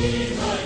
señores,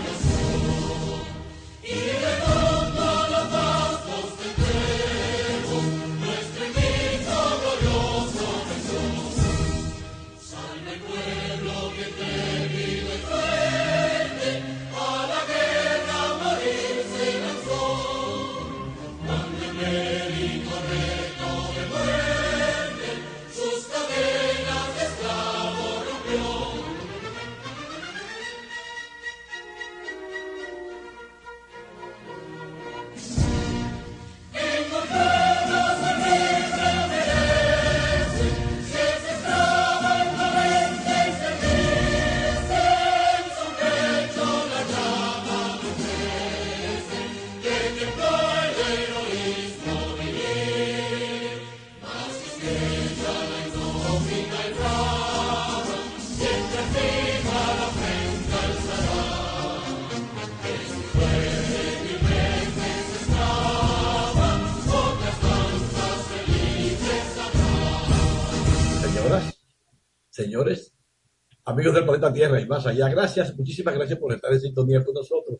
amigos del planeta Tierra y más allá. Gracias, muchísimas gracias por estar en sintonía con nosotros.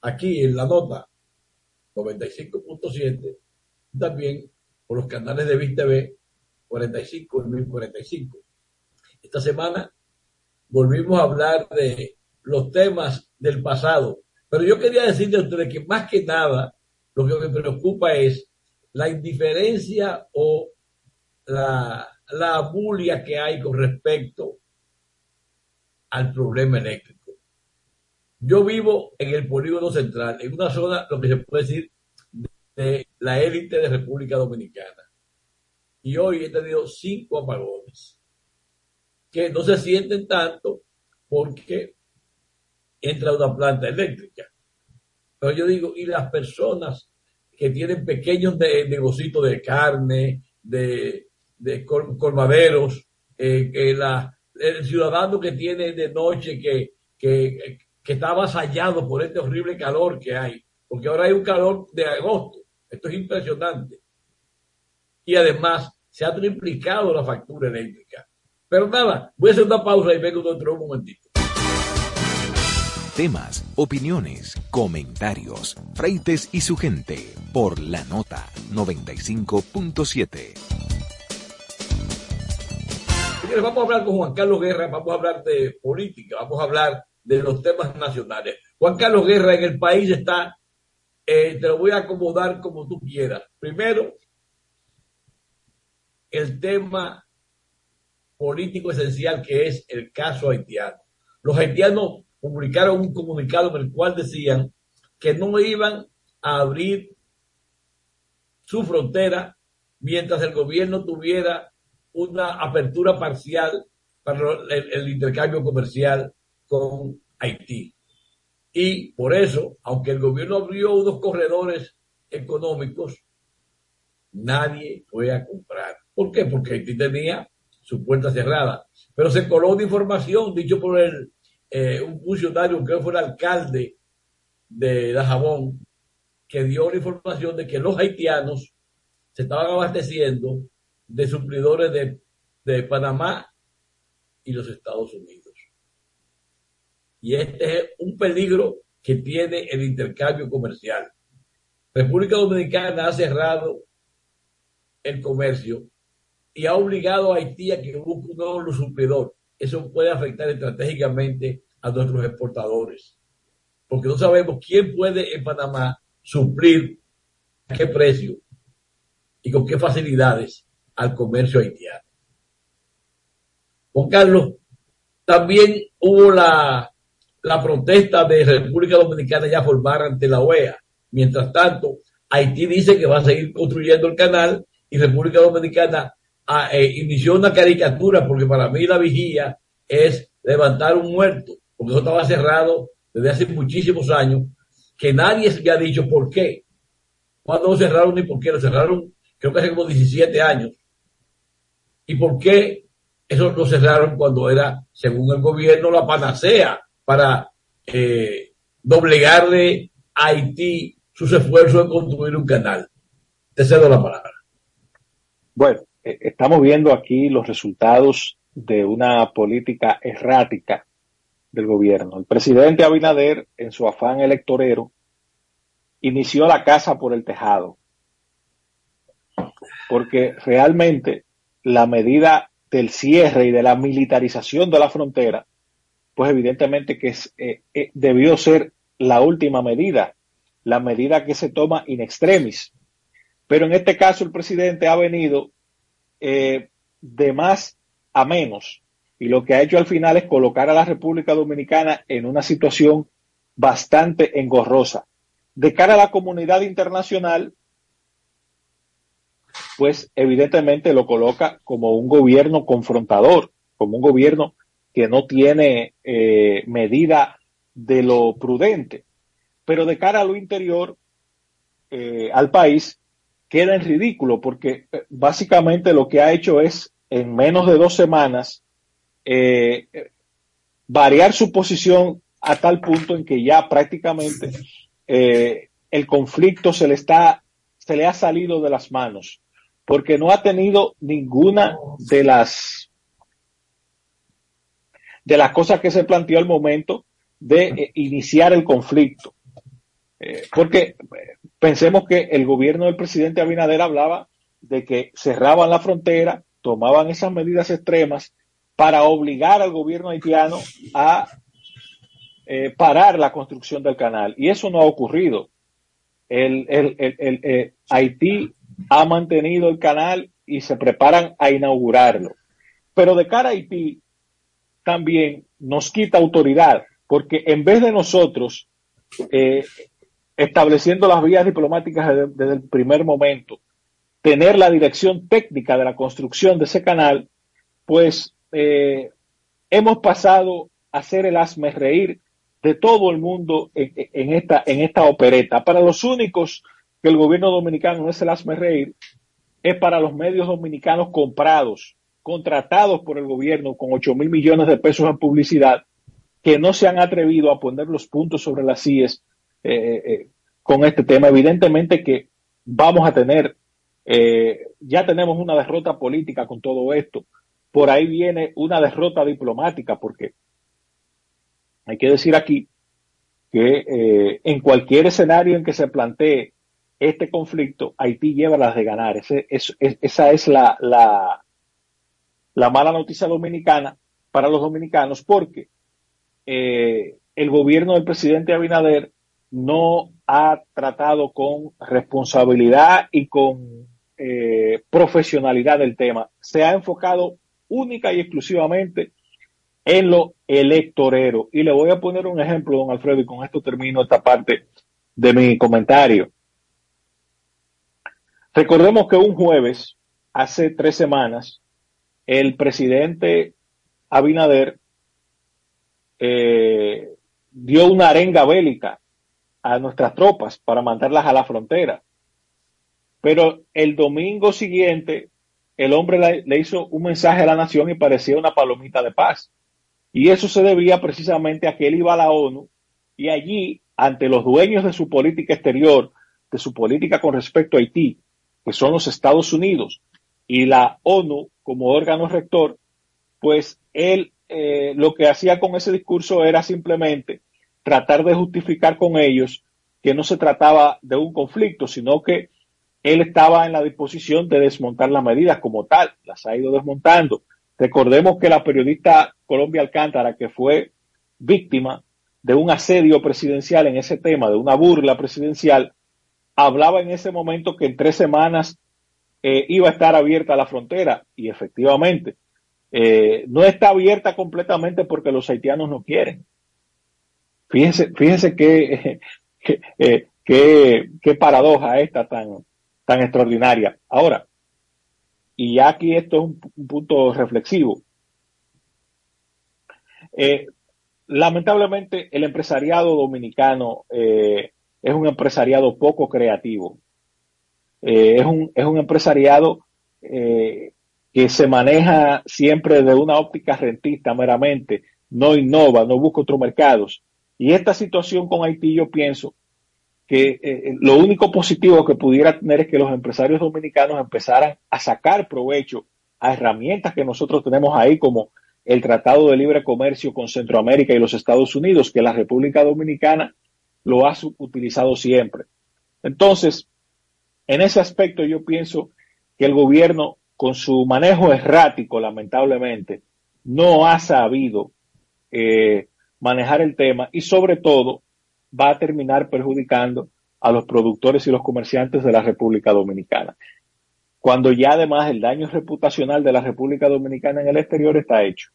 Aquí en la nota 95.7, también por los canales de VISTV 45 y 1045. Esta semana volvimos a hablar de los temas del pasado, pero yo quería decirle a ustedes que más que nada lo que me preocupa es la indiferencia o la la bulia que hay con respecto al problema eléctrico. Yo vivo en el polígono central, en una zona, lo que se puede decir, de la élite de República Dominicana. Y hoy he tenido cinco apagones, que no se sienten tanto porque entra una planta eléctrica. Pero yo digo, y las personas que tienen pequeños negocios de carne, de de colmaderos, eh, la, el ciudadano que tiene de noche que, que, que está avasallado por este horrible calor que hay, porque ahora hay un calor de agosto, esto es impresionante. Y además se ha triplicado la factura eléctrica. Pero nada, voy a hacer una pausa y vengo dentro de un momentito. Temas, opiniones, comentarios, Freites y su gente por la nota 95.7 vamos a hablar con Juan Carlos Guerra, vamos a hablar de política, vamos a hablar de los temas nacionales. Juan Carlos Guerra en el país está, eh, te lo voy a acomodar como tú quieras. Primero, el tema político esencial que es el caso haitiano. Los haitianos publicaron un comunicado en el cual decían que no iban a abrir su frontera mientras el gobierno tuviera una apertura parcial para el, intercambio comercial con Haití. Y por eso, aunque el gobierno abrió unos corredores económicos, nadie fue a comprar. ¿Por qué? Porque Haití tenía su puerta cerrada. Pero se coló una información, dicho por el, eh, un funcionario, que fue el alcalde de Dajabón, que dio la información de que los haitianos se estaban abasteciendo de suplidores de, de Panamá y los Estados Unidos. Y este es un peligro que tiene el intercambio comercial. República Dominicana ha cerrado el comercio y ha obligado a Haití a que busque un nuevo suplidor. Eso puede afectar estratégicamente a nuestros exportadores, porque no sabemos quién puede en Panamá suplir a qué precio y con qué facilidades al comercio haitiano. Juan Carlos, también hubo la, la protesta de República Dominicana ya formar ante la OEA. Mientras tanto, Haití dice que va a seguir construyendo el canal y República Dominicana ah, eh, inició una caricatura porque para mí la vigía es levantar un muerto, porque eso estaba cerrado desde hace muchísimos años, que nadie se ha dicho por qué. Cuando cerraron ni por qué lo cerraron, creo que hace como 17 años. ¿Y por qué eso lo cerraron cuando era, según el gobierno, la panacea para eh, doblegarle a Haití sus esfuerzos en construir un canal? Te cedo la palabra. Bueno, eh, estamos viendo aquí los resultados de una política errática del gobierno. El presidente Abinader, en su afán electorero, inició la casa por el tejado, porque realmente la medida del cierre y de la militarización de la frontera, pues evidentemente que es, eh, eh, debió ser la última medida, la medida que se toma in extremis. Pero en este caso el presidente ha venido eh, de más a menos y lo que ha hecho al final es colocar a la República Dominicana en una situación bastante engorrosa. De cara a la comunidad internacional, pues evidentemente lo coloca como un gobierno confrontador, como un gobierno que no tiene eh, medida de lo prudente. Pero de cara a lo interior, eh, al país, queda en ridículo porque eh, básicamente lo que ha hecho es en menos de dos semanas variar su posición a tal punto en que ya prácticamente el conflicto se le está, se le ha salido de las manos, porque no ha tenido ninguna de las de las cosas que se planteó al momento de eh, iniciar el conflicto. porque pensemos que el gobierno del presidente Abinader hablaba de que cerraban la frontera, tomaban esas medidas extremas para obligar al gobierno haitiano a eh, parar la construcción del canal. Y eso no ha ocurrido. El, eh, Haití ha mantenido el canal y se preparan a inaugurarlo. Pero de cara a Haití también nos quita autoridad, porque en vez de nosotros eh, estableciendo las vías diplomáticas desde, el primer momento, tener la dirección técnica de la construcción de ese canal, pues eh, hemos pasado a ser el asme reír de todo el mundo en, esta, en esta opereta. Para los únicos que el gobierno dominicano no es el asme reír, es para los medios dominicanos comprados, contratados por el gobierno con 8 mil millones de pesos en publicidad, que no se han atrevido a poner los puntos sobre las CIES eh, eh, con este tema. Evidentemente que vamos a tener, eh, ya tenemos una derrota política con todo esto por ahí viene una derrota diplomática, porque hay que decir aquí que eh, en cualquier escenario en que se plantee este conflicto, Haití lleva las de ganar. Esa es la, la, la, mala noticia dominicana para los dominicanos, porque eh, el gobierno del presidente Abinader no ha tratado con responsabilidad y con eh, profesionalidad del tema. Se ha enfocado única y exclusivamente en lo electorero. Y le voy a poner un ejemplo, don Alfredo, y con esto termino esta parte de mi comentario. Recordemos que un jueves, hace tres semanas, el presidente Abinader eh, dio una arenga bélica a nuestras tropas para mandarlas a la frontera. Pero el domingo siguiente el hombre le, hizo un mensaje a la nación y parecía una palomita de paz. Y eso se debía precisamente a que él iba a la ONU y allí, ante los dueños de su política exterior, de su política con respecto a Haití, que son los Estados Unidos y la ONU como órgano rector, pues él eh, lo que hacía con ese discurso era simplemente tratar de justificar con ellos que no se trataba de un conflicto, sino que él estaba en la disposición de desmontar las medidas como tal, las ha ido desmontando. Recordemos que la periodista Colombia Alcántara, que fue víctima de un asedio presidencial en ese tema, de una burla presidencial, hablaba en ese momento que en tres semanas eh, iba a estar abierta la frontera y efectivamente eh, no está abierta completamente porque los haitianos no quieren. Fíjense, fíjense qué, qué, qué paradoja esta tan, tan extraordinaria. Ahora, y ya aquí esto es un, punto reflexivo. Eh, lamentablemente el empresariado dominicano eh, es un empresariado poco creativo. Eh, es, un, es un empresariado que se maneja siempre de una óptica rentista meramente, no innova, no busca otros mercados. Y esta situación con Haití yo pienso que lo único positivo que pudiera tener es que los empresarios dominicanos empezaran a sacar provecho a herramientas que nosotros tenemos ahí como el Tratado de Libre Comercio con Centroamérica y los Estados Unidos, que la República Dominicana lo ha utilizado siempre. Entonces, en ese aspecto yo pienso que el gobierno, con su manejo errático, lamentablemente, no ha sabido eh, manejar el tema y sobre todo va a terminar perjudicando a los productores y los comerciantes de la República Dominicana. Cuando ya además el daño reputacional de la República Dominicana en el exterior está hecho.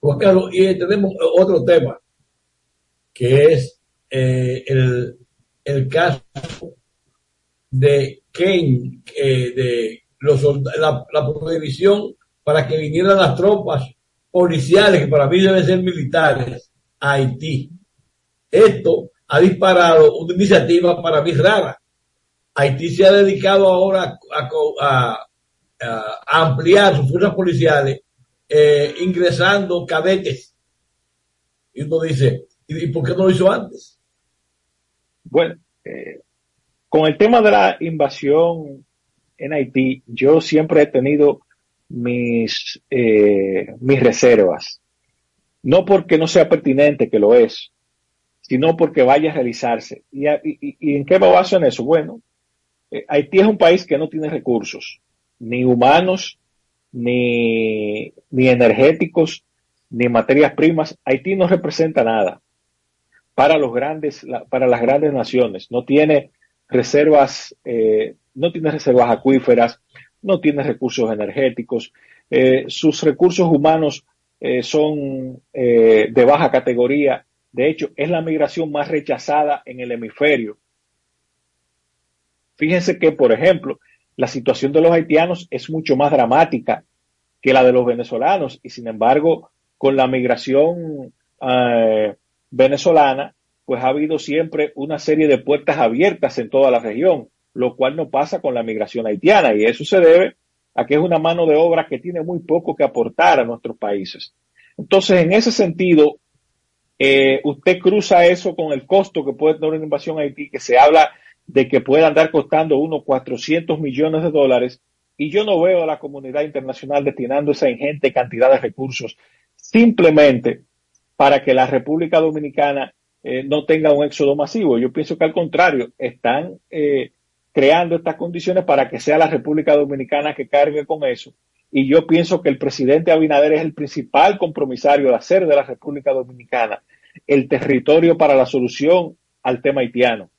Juan Carlos, y tenemos otro tema, que es eh, el, caso de Kane, eh, de los, la, la prohibición para que vinieran las tropas policiales, que para mí deben ser militares, a Haití. Esto ha disparado una iniciativa para mí rara. Haití se ha dedicado ahora a, ampliar sus fuerzas policiales eh, ingresando cadetes. Y uno dice, ¿y por qué no lo hizo antes? Bueno, eh, con el tema de la invasión en Haití, yo siempre he tenido mis, eh, mis reservas. No porque no sea pertinente, que lo es, sino porque vaya a realizarse. ¿Y, en qué me baso en eso? Bueno, eh, Haití es un país que no tiene recursos, ni humanos, ni, ni energéticos, ni materias primas. Haití no representa nada para los grandes, para las grandes naciones. No tiene reservas, eh, no tiene reservas acuíferas, no tiene recursos energéticos, eh, sus recursos humanos son de baja categoría de hecho, es la migración más rechazada en el hemisferio. Fíjense que, por ejemplo, la situación de los haitianos es mucho más dramática que la de los venezolanos y, sin embargo, con la migración eh, venezolana, pues ha habido siempre una serie de puertas abiertas en toda la región, lo cual no pasa con la migración haitiana y eso se debe a que es una mano de obra que tiene muy poco que aportar a nuestros países. Entonces, en ese sentido, eh, usted cruza eso con el costo que puede tener una invasión a Haití, que se habla de que puede andar costando unos 400 millones de dólares, y yo no veo a la comunidad internacional destinando esa ingente cantidad de recursos simplemente para que la República Dominicana eh, no tenga un éxodo masivo. Yo pienso que al contrario, están eh, creando estas condiciones para que sea la República Dominicana que cargue con eso. Y yo pienso que el presidente Abinader es el principal compromisario de hacer de la República Dominicana el territorio para la solución al tema haitiano.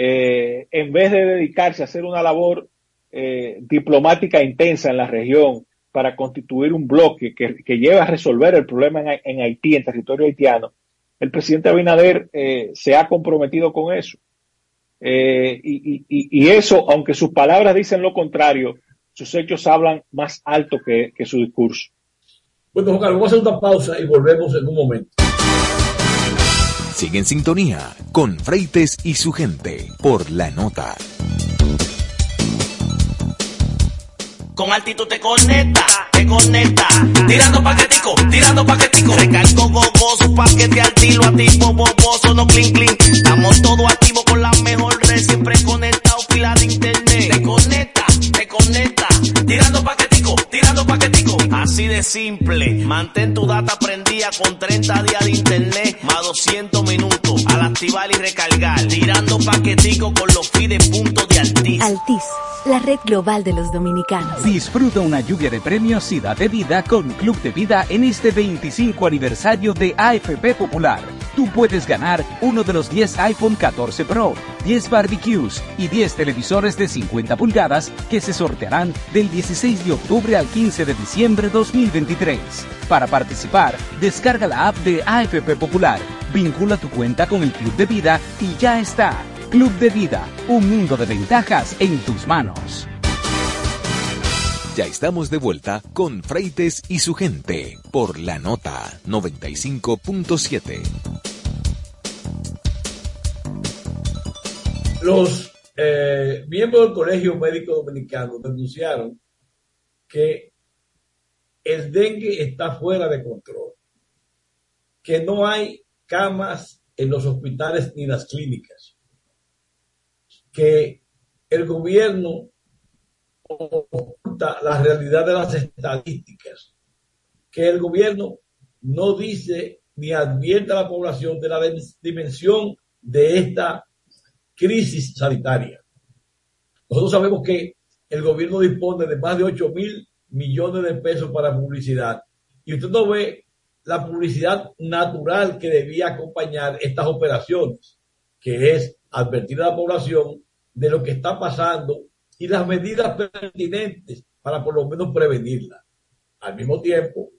Eh, en vez de dedicarse a hacer una labor eh, diplomática intensa en la región para constituir un bloque que, lleve a resolver el problema en, Haití, en territorio haitiano, el presidente Abinader eh, se ha comprometido con eso. Y, eso, aunque sus palabras dicen lo contrario, sus hechos hablan más alto que, que su discurso. Bueno, Juan vamos a hacer una pausa y volvemos en un momento. Sigue en sintonía con Freites y su gente por la nota. Con altitud te conecta, te conecta. Tirando paquetico, tirando paquetico. Recargo gogoso, paquete al tiro, a tipo boboso, no clink clink. Estamos todos activos con la mejor red, siempre conectado, pila de internet. Te conecta, te conecta. Tirando paquetico, tirando paquetico. Así de simple. Mantén tu data prendida con 30 días de internet más 200 minutos al activar y recargar. Tirando paquetico con los fides puntos de Altis. Altis, la red global de los dominicanos. Disfruta una lluvia de premios y date vida con Club de Vida en este 25 aniversario de AFP Popular. Tú puedes ganar uno de los 10 iPhone 14 Pro, 10 barbecues y 10 televisores de 50 pulgadas que se sortearán del 16 de octubre al 15 de diciembre 2023. Para participar, descarga la app de AFP Popular, vincula tu cuenta con el Club de Vida y ya está. Club de Vida, un mundo de ventajas en tus manos. Ya estamos de vuelta con Freites y su gente por la nota 95.7. Los eh, miembros del Colegio Médico Dominicano denunciaron que el dengue está fuera de control, que no hay camas en los hospitales ni las clínicas, que el gobierno oculta la realidad de las estadísticas que el gobierno no dice ni advierte a la población de la dimensión de esta crisis sanitaria. Nosotros sabemos que el gobierno dispone de más de 8 mil millones de pesos para publicidad y usted no ve la publicidad natural que debía acompañar estas operaciones, que es advertir a la población de lo que está pasando y las medidas pertinentes para por lo menos prevenirla. Al mismo tiempo,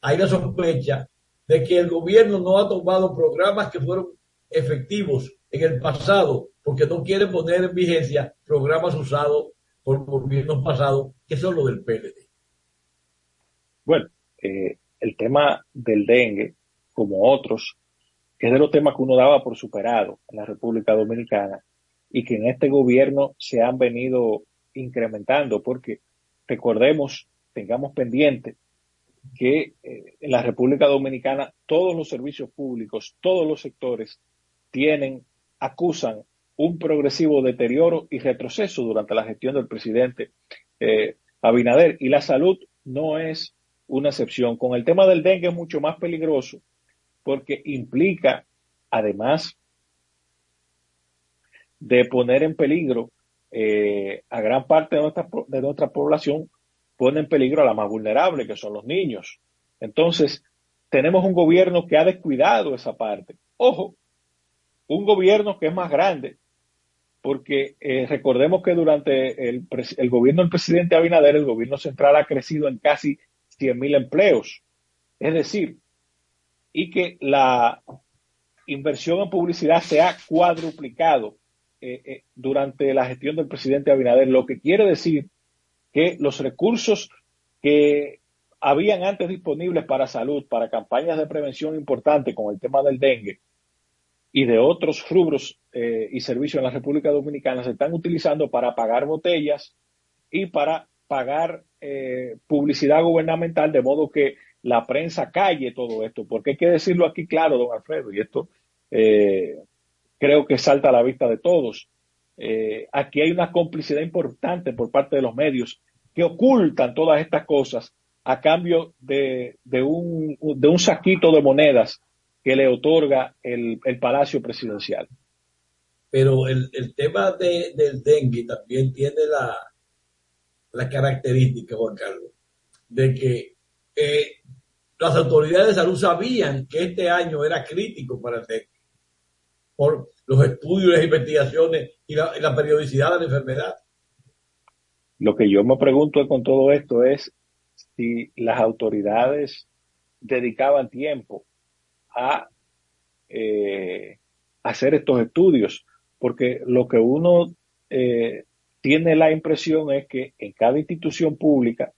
hay la sospecha de que el gobierno no ha tomado programas que fueron efectivos en el pasado porque no quiere poner en vigencia programas usados por gobiernos pasados, que son los del PLD. Bueno, eh, el tema del dengue, como otros, es de los temas que uno daba por superado en la República Dominicana y que en este gobierno se han venido incrementando, porque recordemos, tengamos pendiente que eh, en la República Dominicana todos los servicios públicos, todos los sectores tienen, acusan un progresivo deterioro y retroceso durante la gestión del presidente eh, Abinader y la salud no es una excepción. Con el tema del dengue es mucho más peligroso porque implica, además de poner en peligro eh, a gran parte de nuestra, de nuestra población, pone en peligro a la más vulnerable, que son los niños. Entonces, tenemos un gobierno que ha descuidado esa parte. Ojo, un gobierno que es más grande, porque eh, recordemos que durante el, el, gobierno del presidente Abinader, el gobierno central ha crecido en casi 100.000 empleos. Es decir, y que la inversión en publicidad se ha cuadruplicado eh, eh, durante la gestión del presidente Abinader, lo que quiere decir que los recursos que habían antes disponibles para salud, para campañas de prevención importantes con el tema del dengue y de otros rubros eh, y servicios en la República Dominicana, se están utilizando para pagar botellas y para pagar eh, publicidad gubernamental, de modo que la prensa calle todo esto, porque hay que decirlo aquí claro, don Alfredo, y esto eh, creo que salta a la vista de todos. Eh, aquí hay una complicidad importante por parte de los medios que ocultan todas estas cosas a cambio de, un, de un saquito de monedas que le otorga el, Palacio Presidencial. Pero el, tema del dengue también tiene la, la característica, Juan Carlos, de que eh, las autoridades de salud sabían que este año era crítico para el dengue por los estudios, las investigaciones y la, periodicidad de la enfermedad. Lo que yo me pregunto con todo esto es si las autoridades dedicaban tiempo a eh, hacer estos estudios, porque lo que uno eh, tiene la impresión es que en cada institución pública,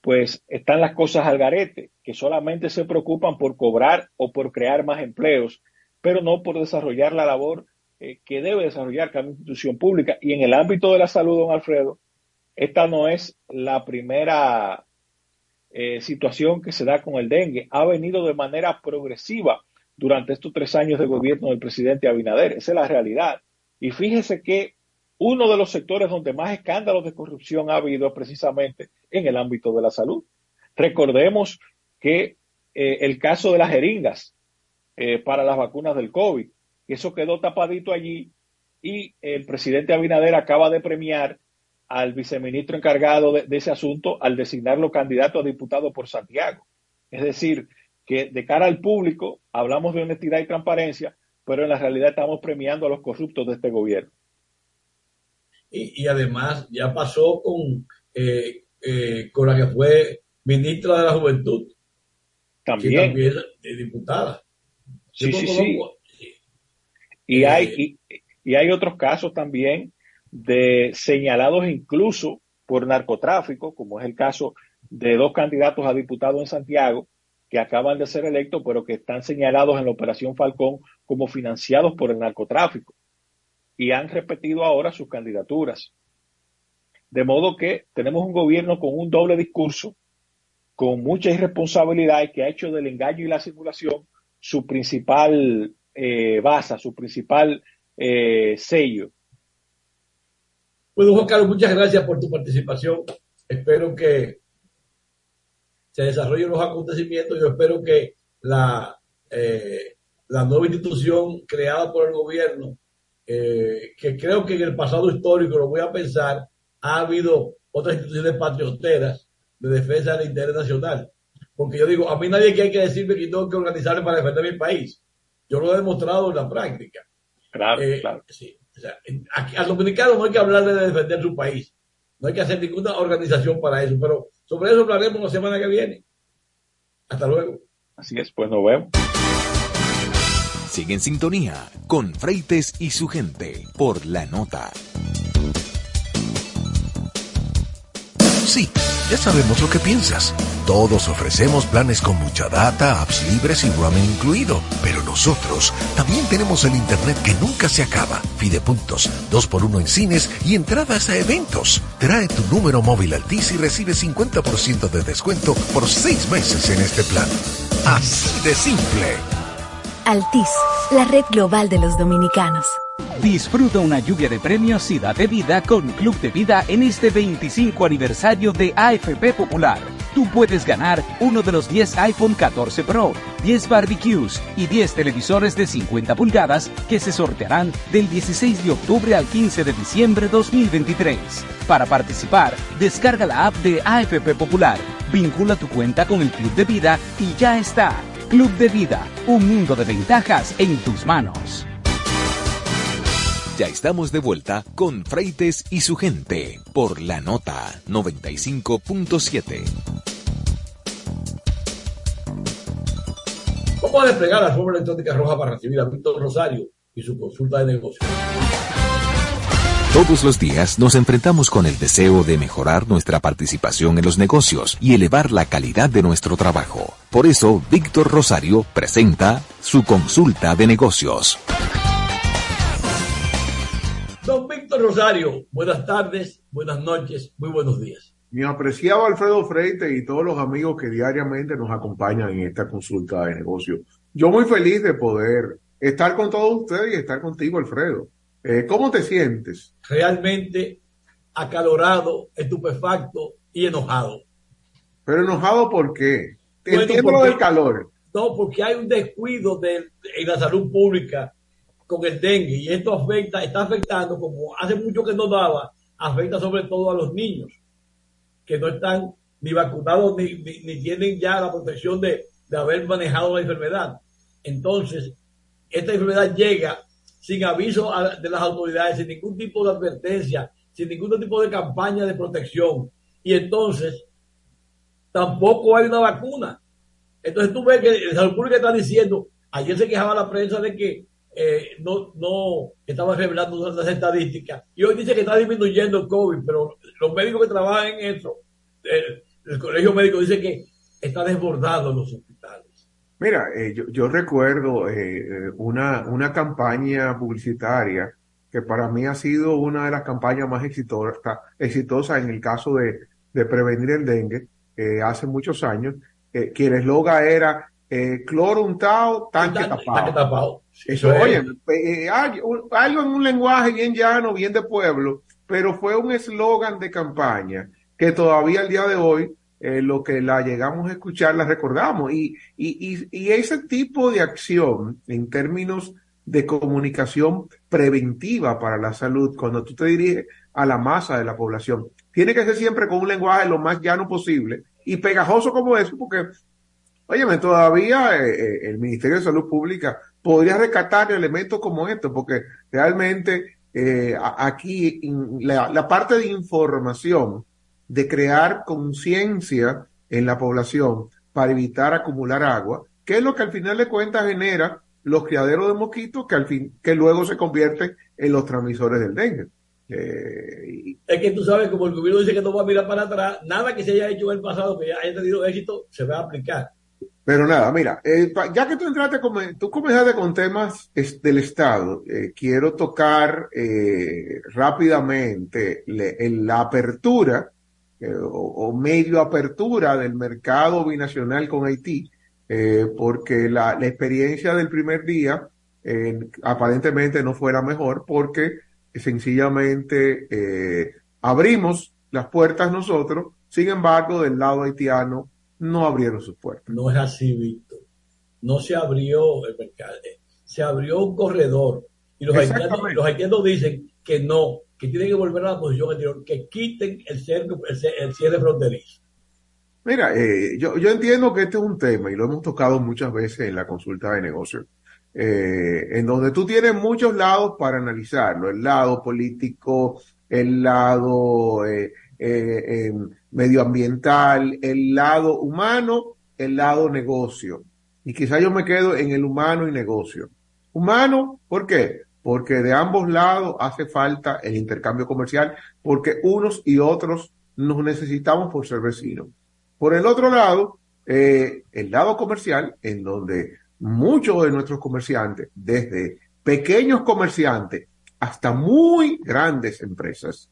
pues están las cosas al garete, que solamente se preocupan por cobrar o por crear más empleos pero no por desarrollar la labor eh, que debe desarrollar cada institución pública. Y en el ámbito de la salud, don Alfredo, esta no es la primera eh, situación que se da con el dengue. Ha venido de manera progresiva durante estos tres años de gobierno del presidente Abinader. Esa es la realidad. Y fíjese que uno de los sectores donde más escándalos de corrupción ha habido precisamente en el ámbito de la salud. Recordemos que eh, el caso de las jeringas, eh, para las vacunas del COVID. Eso quedó tapadito allí y el presidente Abinader acaba de premiar al viceministro encargado de, ese asunto al designarlo candidato a diputado por Santiago. Es decir, que de cara al público hablamos de honestidad y transparencia, pero en la realidad estamos premiando a los corruptos de este gobierno. Y, además ya pasó con, eh, eh, con la que fue ministra de la Juventud. También. también es diputada. Sí, sí, sí. Y hay, y, hay otros casos también de señalados incluso por narcotráfico, como es el caso de dos candidatos a diputados en Santiago que acaban de ser electos, pero que están señalados en la Operación Falcón como financiados por el narcotráfico y han repetido ahora sus candidaturas. De modo que tenemos un gobierno con un doble discurso, con mucha irresponsabilidad y que ha hecho del engaño y la simulación su principal eh, base, su principal eh, sello. Bueno, Juan Carlos, muchas gracias por tu participación. Espero que se desarrollen los acontecimientos. Yo espero que la, eh, la nueva institución creada por el gobierno, eh, que creo que en el pasado histórico, lo voy a pensar, ha habido otras instituciones patrioteras de defensa del interés nacional. Porque yo digo, a mí nadie hay que decirme que tengo que organizarme para defender mi país. Yo lo he demostrado en la práctica. Claro, eh, claro. Sí. O sea, aquí, al dominicano no hay que hablarle de defender su país. No hay que hacer ninguna organización para eso. Pero sobre eso hablaremos la semana que viene. Hasta luego. Así es, pues nos vemos. Sigue en sintonía con Freites y su gente por la nota. Sí, ya sabemos lo que piensas. Todos ofrecemos planes con mucha data, apps libres y roaming incluido. Pero nosotros también tenemos el internet que nunca se acaba. Fidepuntos, 2x1 en cines y entradas a eventos. Trae tu número móvil Altis y recibe 50% de descuento por 6 meses en este plan. Así de simple. Altis, la red global de los dominicanos. Disfruta una lluvia de premios y date vida con Club de Vida en este 25 aniversario de AFP Popular. Tú puedes ganar uno de los 10 iPhone 14 Pro, 10 barbecues y 10 televisores de 50 pulgadas que se sortearán del 16 de octubre al 15 de diciembre 2023. Para participar, descarga la app de AFP Popular, vincula tu cuenta con el Club de Vida y ya está. Club de Vida, un mundo de ventajas en tus manos. Ya estamos de vuelta con Freites y su gente por la nota 95.7. Vamos a desplegar la forma electrónica roja para recibir a Víctor Rosario y su consulta de negocio. Todos los días nos enfrentamos con el deseo de mejorar nuestra participación en los negocios y elevar la calidad de nuestro trabajo. Por eso, Víctor Rosario presenta su consulta de negocios. Don Víctor Rosario, buenas tardes, buenas noches, muy buenos días. Mi apreciado Alfredo Freite y todos los amigos que diariamente nos acompañan en esta consulta de negocio. Yo muy feliz de poder estar con todos ustedes y estar contigo, Alfredo. Eh, ¿Cómo te sientes? Realmente acalorado, estupefacto y enojado. Pero enojado ¿por qué? Entiendo lo del calor. No, porque hay un descuido de, en la salud pública con el dengue y esto afecta, está afectando, como hace mucho que no daba, afecta sobre todo a los niños que no están ni vacunados ni, ni, tienen ya la protección de, de haber manejado la enfermedad. Entonces, esta enfermedad llega sin aviso de las autoridades, sin ningún tipo de advertencia, sin ningún tipo de campaña de protección. Y entonces, tampoco hay una vacuna. Entonces tú ves que la salud pública está diciendo, ayer se quejaba la prensa de que eh, no, no estaba revelando las estadísticas. Y hoy dice que está disminuyendo el COVID, pero los médicos que trabajan en eso, el, colegio médico dice que está desbordado los hospitales. Mira, eh, yo, yo, recuerdo eh, una, una campaña publicitaria que para mí ha sido una de las campañas más exitosas, exitosas en el caso de, de prevenir el dengue hace muchos años, que el eslogan era cloro untado, tanque, tapado. Tanque tapado. Eso, oye, eh, algo en un lenguaje bien llano, bien de pueblo, pero fue un eslogan de campaña que todavía al día de hoy, eh, lo que la llegamos a escuchar, la recordamos. Y, y, y, ese tipo de acción en términos de comunicación preventiva para la salud, cuando tú te diriges a la masa de la población, tiene que ser siempre con un lenguaje lo más llano posible y pegajoso como eso, porque, óyeme, todavía eh, el Ministerio de Salud Pública podría rescatar elementos como estos, porque realmente eh, aquí la, parte de información, de crear conciencia en la población para evitar acumular agua, que es lo que al final de cuentas genera los criaderos de mosquitos que al fin, que luego se convierten en los transmisores del dengue. Eh, es que tú sabes, como el gobierno dice que no va a mirar para atrás, nada que se haya hecho en el pasado que haya tenido éxito se va a aplicar. Pero nada, mira, eh, ya que tú entraste, con, tú comenzaste con temas del Estado, eh, quiero tocar eh, rápidamente la apertura o, medio apertura del mercado binacional con Haití, porque la, la, experiencia del primer día aparentemente no fuera mejor, porque sencillamente abrimos las puertas nosotros, sin embargo, del lado haitiano no abrieron sus puertas. No es así, Víctor. No se abrió el mercado, eh, se abrió un corredor. Y los haitianos, Exactamente. los haitianos dicen que no, que tienen que volver a la posición anterior, que quiten el cierre, el cierre fronterizo. Mira, eh, yo, yo entiendo que este es un tema y lo hemos tocado muchas veces en la consulta de negocios, eh, en donde tú tienes muchos lados para analizarlo, el lado político, el lado eh, eh, em, medioambiental, el lado humano, el lado negocio. Y quizá yo me quedo en el humano y negocio. Humano, ¿por qué? Porque de ambos lados hace falta el intercambio comercial, porque unos y otros nos necesitamos por ser vecinos. Por el otro lado, eh, el lado comercial, en donde muchos de nuestros comerciantes, desde pequeños comerciantes hasta muy grandes empresas,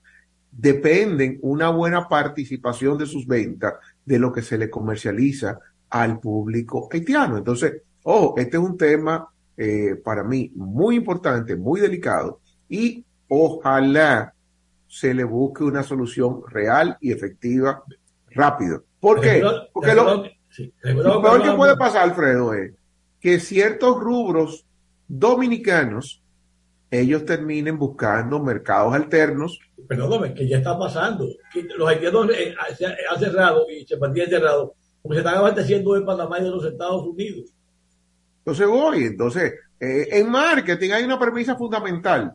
dependen una buena participación de sus ventas de lo que se le comercializa al público haitiano. Entonces, ojo, este es un tema eh, para mí muy importante, muy delicado y ojalá se le busque una solución real y efectiva rápido. ¿Por qué? Porque lo, sí, lo peor que puede pasar, Alfredo, es que ciertos rubros dominicanos, ellos terminen buscando mercados alternos. Perdóname, que ya está pasando. Los haitianos eh, han cerrado y se mantienen cerrados porque se están abasteciendo de Panamá y de los Estados Unidos. Entonces voy, entonces, eh, en marketing hay una premisa fundamental.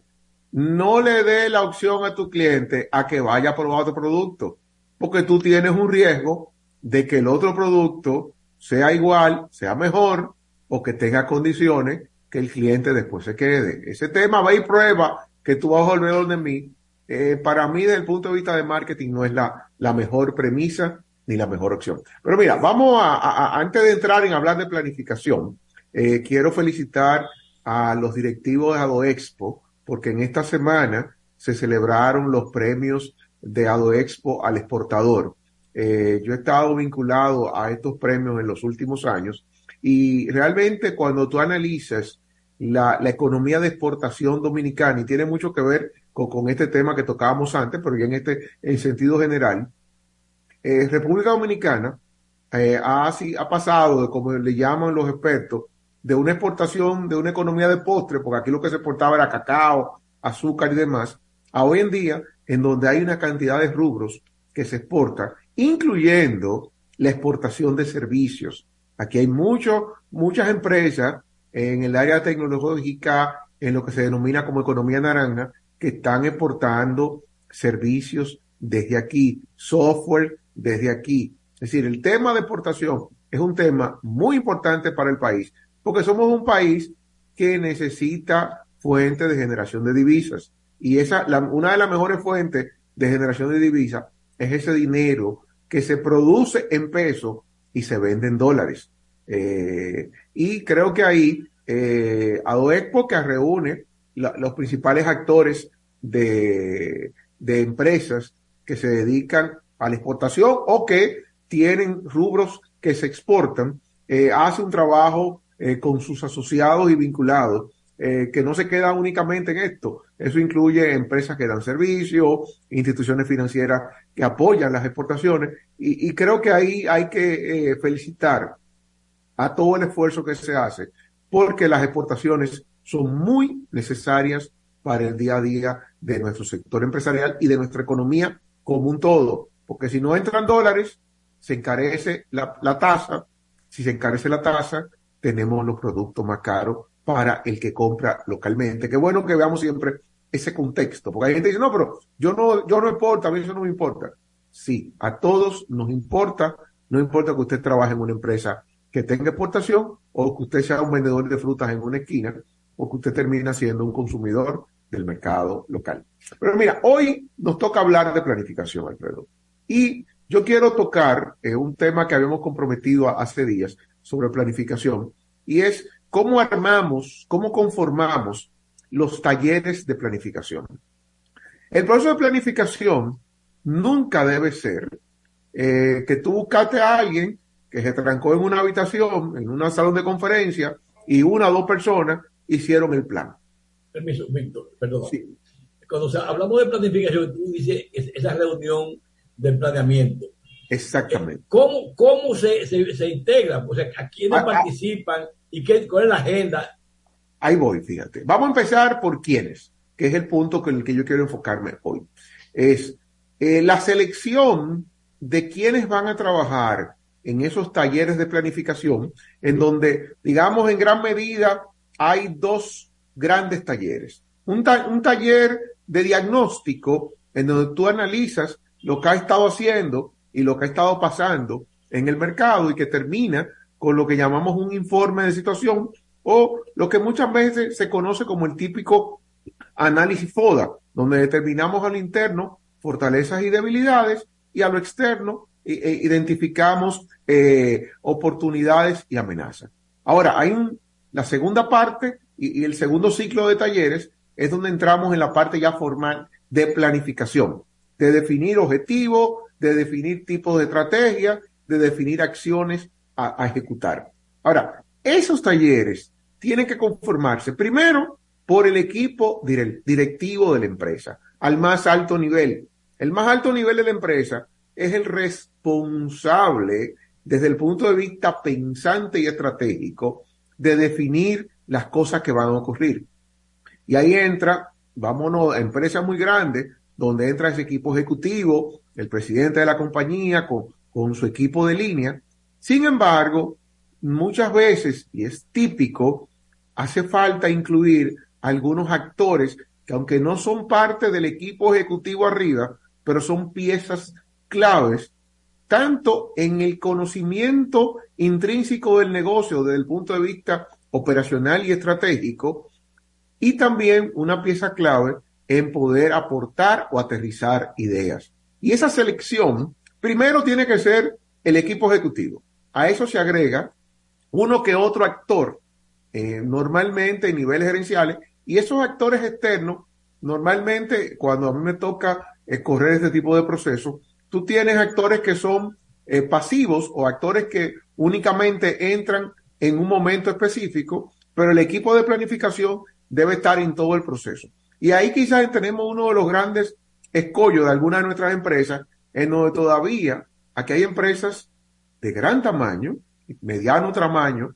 No le dé la opción a tu cliente a que vaya a probar otro producto, porque tú tienes un riesgo de que el otro producto sea igual, sea mejor o que tenga condiciones que el cliente después se quede. Ese tema va y prueba que tú vas a volver donde mí. Eh, para mí, desde el punto de vista de marketing, no es la, la mejor premisa ni la mejor opción. Pero mira, vamos a, antes de entrar en hablar de planificación, eh, quiero felicitar a los directivos de AdoExpo, porque en esta semana se celebraron los premios de AdoExpo al exportador. Eh, yo he estado vinculado a estos premios en los últimos años y realmente cuando tú analizas la, la economía de exportación dominicana, y tiene mucho que ver con, con este tema que tocábamos antes, pero ya en este en sentido general, eh, República Dominicana eh, ha, ha pasado, de, como le llaman los expertos, de una exportación de una economía de postre, porque aquí lo que se exportaba era cacao, azúcar y demás, a hoy en día, en donde hay una cantidad de rubros que se exportan, incluyendo la exportación de servicios. Aquí hay mucho, muchas empresas en el área tecnológica, en lo que se denomina como economía naranja, que están exportando servicios desde aquí, software desde aquí. Es decir, el tema de exportación es un tema muy importante para el país, porque somos un país que necesita fuentes de generación de divisas. Y esa, la- una de las mejores fuentes de generación de divisas es ese dinero que se produce en pesos y se vende en dólares. Eh, y creo que ahí eh, Adoexpo, que reúne los principales actores de, de empresas que se dedican a la exportación o que tienen rubros que se exportan, eh, hace un trabajo eh, con sus asociados y vinculados eh, que no se queda únicamente en esto. Eso incluye empresas que dan servicio, instituciones financieras que apoyan las exportaciones y, creo que ahí hay que eh, felicitar a todo el esfuerzo que se hace porque las exportaciones son muy necesarias para el día a día de nuestro sector empresarial y de nuestra economía como un todo. Porque si no entran dólares, se encarece la tasa. Si se encarece la tasa, tenemos los productos más caros para el que compra localmente. Qué bueno que veamos siempre ese contexto, porque hay gente que dice, no, pero yo no, yo no importa, a mí eso no me importa. Sí, a todos nos importa, no importa que usted trabaje en una empresa que tenga exportación o que usted sea un vendedor de frutas en una esquina o que usted termine siendo un consumidor del mercado local. Pero mira, hoy nos toca hablar de planificación, Alfredo. Y yo quiero tocar eh, un tema que habíamos comprometido hace días sobre planificación y es cómo armamos, cómo conformamos los talleres de planificación. El proceso de planificación nunca debe ser eh, que tú buscaste a alguien que se trancó en una habitación, en un salón de conferencia, y una o dos personas hicieron el plan. Permiso, Víctor, perdón. Sí. Cuando hablamos de planificación, tú dices es- esa reunión del planeamiento. Exactamente. ¿Cómo, cómo se, se, se integran? O sea, ¿a quiénes participan y qué, cuál la agenda? Ahí voy, fíjate. Vamos a empezar por quiénes, que es el punto con el que yo quiero enfocarme hoy. Es eh, la selección de quienes van a trabajar en esos talleres de planificación, en donde, digamos, en gran medida hay dos grandes talleres. Un, un taller de diagnóstico, en donde tú analizas lo que ha estado haciendo y lo que ha estado pasando en el mercado y que termina con lo que llamamos un informe de situación o lo que muchas veces se conoce como el típico análisis FODA, donde determinamos a lo interno fortalezas y debilidades y a lo externo i- e identificamos eh, oportunidades y amenazas. Ahora, hay un- la segunda parte y, y el segundo ciclo de talleres es donde entramos en la parte ya formal de planificación, de definir objetivos, de definir tipos de estrategia, de definir acciones a, ejecutar. Ahora, esos talleres tienen que conformarse primero por el equipo dire- directivo de la empresa, al más alto nivel. El más alto nivel de la empresa es el responsable desde el punto de vista pensante y estratégico de definir las cosas que van a ocurrir. Y ahí entra, vámonos a empresas muy grandes, donde entra ese equipo ejecutivo, el presidente de la compañía con su equipo de línea. Sin embargo, muchas veces, y es típico, hace falta incluir algunos actores que aunque no son parte del equipo ejecutivo arriba, pero son piezas claves, tanto en el conocimiento intrínseco del negocio desde el punto de vista operacional y estratégico, y también una pieza clave en poder aportar o aterrizar ideas. Y esa selección, primero tiene que ser el equipo ejecutivo. A eso se agrega uno que otro actor, eh, normalmente en niveles gerenciales, y esos actores externos, normalmente cuando a mí me toca eh, correr este tipo de procesos, tú tienes actores que son eh, pasivos o actores que únicamente entran en un momento específico, pero el equipo de planificación debe estar en todo el proceso. Y ahí quizás tenemos uno de los grandes escollos de algunas de nuestras empresas, en donde todavía aquí hay empresas de gran tamaño, mediano tamaño,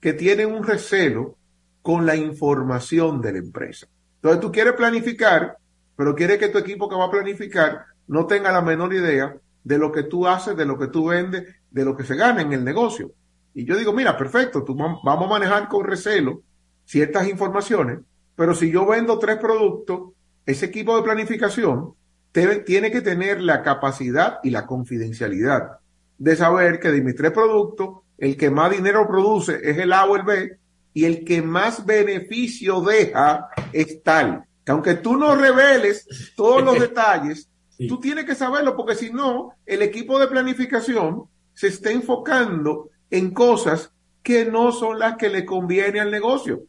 que tienen un recelo con la información de la empresa. Entonces tú quieres planificar, pero quieres que tu equipo que va a planificar no tenga la menor idea de lo que tú haces, de lo que tú vendes, de lo que se gana en el negocio. Y yo digo, mira, perfecto, tú vam- vamos a manejar con recelo ciertas informaciones, pero si yo vendo tres productos, ese equipo de planificación tiene que tener la capacidad y la confidencialidad de saber que de mis tres productos, el que más dinero produce es el A o el B, y el que más beneficio deja es tal. Que aunque tú no reveles todos los detalles, Sí. tú tienes que saberlo, porque si no, el equipo de planificación se está enfocando en cosas que no son las que le conviene al negocio.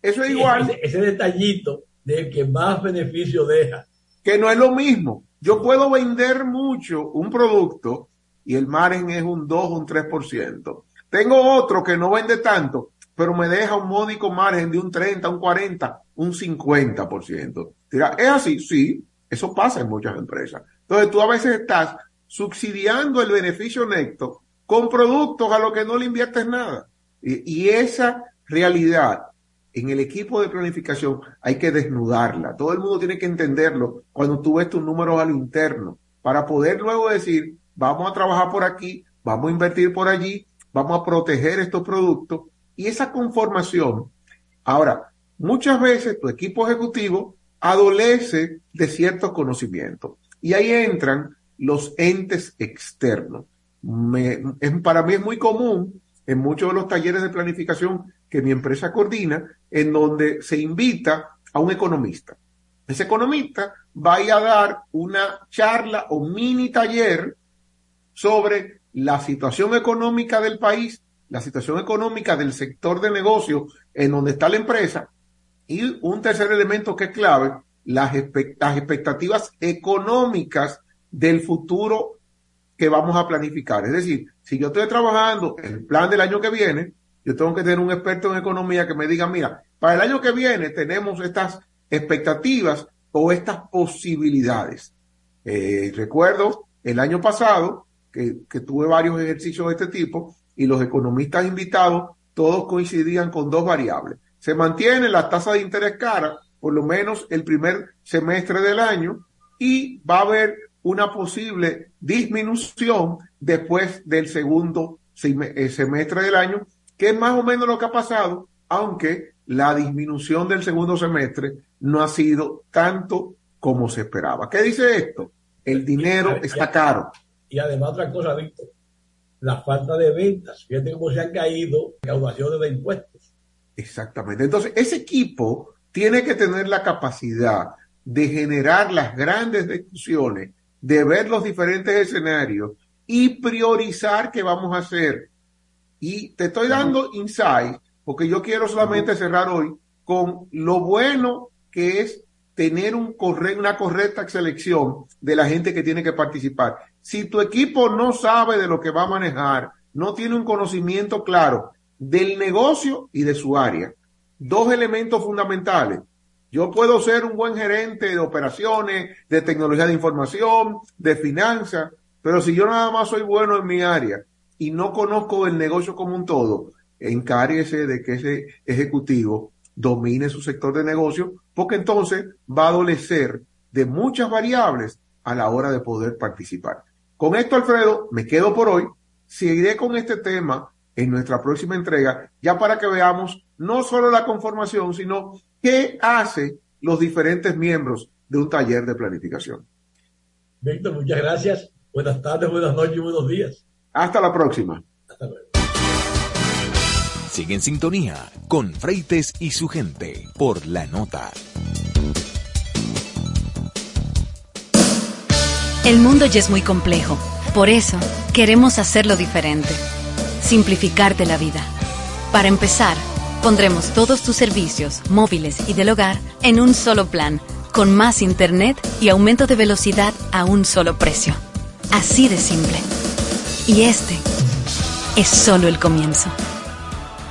Eso es Sí, igual Ese, ese detallito del que más beneficio deja. que no es lo mismo. Yo puedo vender mucho un producto y el margen es un 2, un 3%. Tengo otro que no vende tanto, pero me deja un módico margen de un 30, un 40, un 50%. Dirá, ¿es así? Sí, eso pasa en muchas empresas. Entonces tú a veces estás subsidiando el beneficio neto con productos a los que no le inviertes nada. Y, y esa realidad en el equipo de planificación hay que desnudarla. Todo el mundo tiene que entenderlo cuando tú ves tus números a lo interno, para poder luego decir, vamos a trabajar por aquí, vamos a invertir por allí, vamos a proteger estos productos. Y esa conformación, ahora, muchas veces tu equipo ejecutivo adolece de ciertos conocimientos. Y ahí entran los entes externos. Es- para mí es muy común en muchos de los talleres de planificación que mi empresa coordina, en donde se invita a un economista. Ese economista va a dar una charla o mini taller sobre la situación económica del país, la situación económica del sector de negocio en donde está la empresa y un tercer elemento que es clave, las, espe- las expectativas económicas del futuro que vamos a planificar. Es decir, si yo estoy trabajando el plan del año que viene, yo tengo que tener un experto en economía que me diga, mira, para el año que viene tenemos estas expectativas o estas posibilidades. Eh, recuerdo el año pasado, que, tuve varios ejercicios de este tipo, y los economistas invitados, todos coincidían con dos variables. Se mantiene la tasa de interés cara, por lo menos el primer semestre del año, y va a haber una posible disminución después del segundo eh, semestre del año, que es más o menos lo que ha pasado, aunque la disminución del segundo semestre no ha sido tanto como se esperaba. ¿Qué dice esto? El dinero está caro. Y además otra cosa, Víctor, la falta de ventas. Fíjate cómo se han caído recaudaciones de impuestos. Exactamente. Entonces, ese equipo tiene que tener la capacidad de generar las grandes discusiones, de ver los diferentes escenarios y priorizar qué vamos a hacer. Y te estoy dando insight, porque yo quiero solamente cerrar hoy con lo bueno que es tener un una correcta selección de la gente que tiene que participar. Si tu equipo no sabe de lo que va a manejar, no tiene un conocimiento claro del negocio y de su área, dos elementos fundamentales. Yo puedo ser un buen gerente de operaciones, de tecnología de información, de finanzas, pero si yo nada más soy bueno en mi área y no conozco el negocio como un todo, encárguese de que ese ejecutivo domine su sector de negocio, porque entonces va a adolecer de muchas variables a la hora de poder participar. Con esto, Alfredo, me quedo por hoy. Seguiré con este tema en nuestra próxima entrega, ya para que veamos no solo la conformación, sino qué hace los diferentes miembros de un taller de planificación. Víctor, muchas gracias. Buenas tardes, buenas noches buenos días. Hasta la próxima. Hasta luego. Sigue en sintonía con Freites y su gente por la nota. El mundo ya es muy complejo. Por eso, queremos hacerlo diferente. Simplificarte la vida. Para empezar, pondremos todos tus servicios, móviles y del hogar, en un solo plan, con más internet y aumento de velocidad a un solo precio. Así de simple. Y este es solo el comienzo.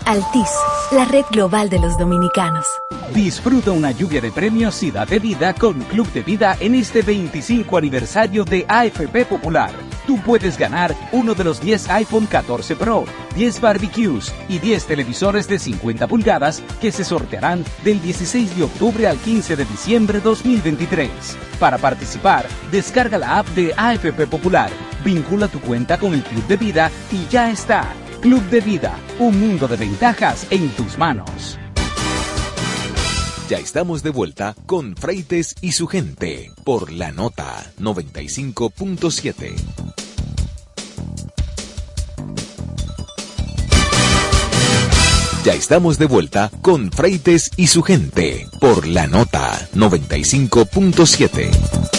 Altis, la red global de los dominicanos. Disfruta una lluvia de premios y date vida con Club de Vida en este 25 aniversario de AFP Popular. Tú puedes ganar uno de los 10 iPhone 14 Pro, 10 barbecues y 10 televisores de 50 pulgadas que se sortearán del 16 de octubre al 15 de diciembre 2023. Para participar, descarga la app de AFP Popular, vincula tu cuenta con el Club de Vida y ya está. Club de Vida, un mundo de ventajas en tus manos. Ya estamos de vuelta con Freites y su gente por la nota 95.7. Ya estamos de vuelta con Freites y su gente por la nota 95.7.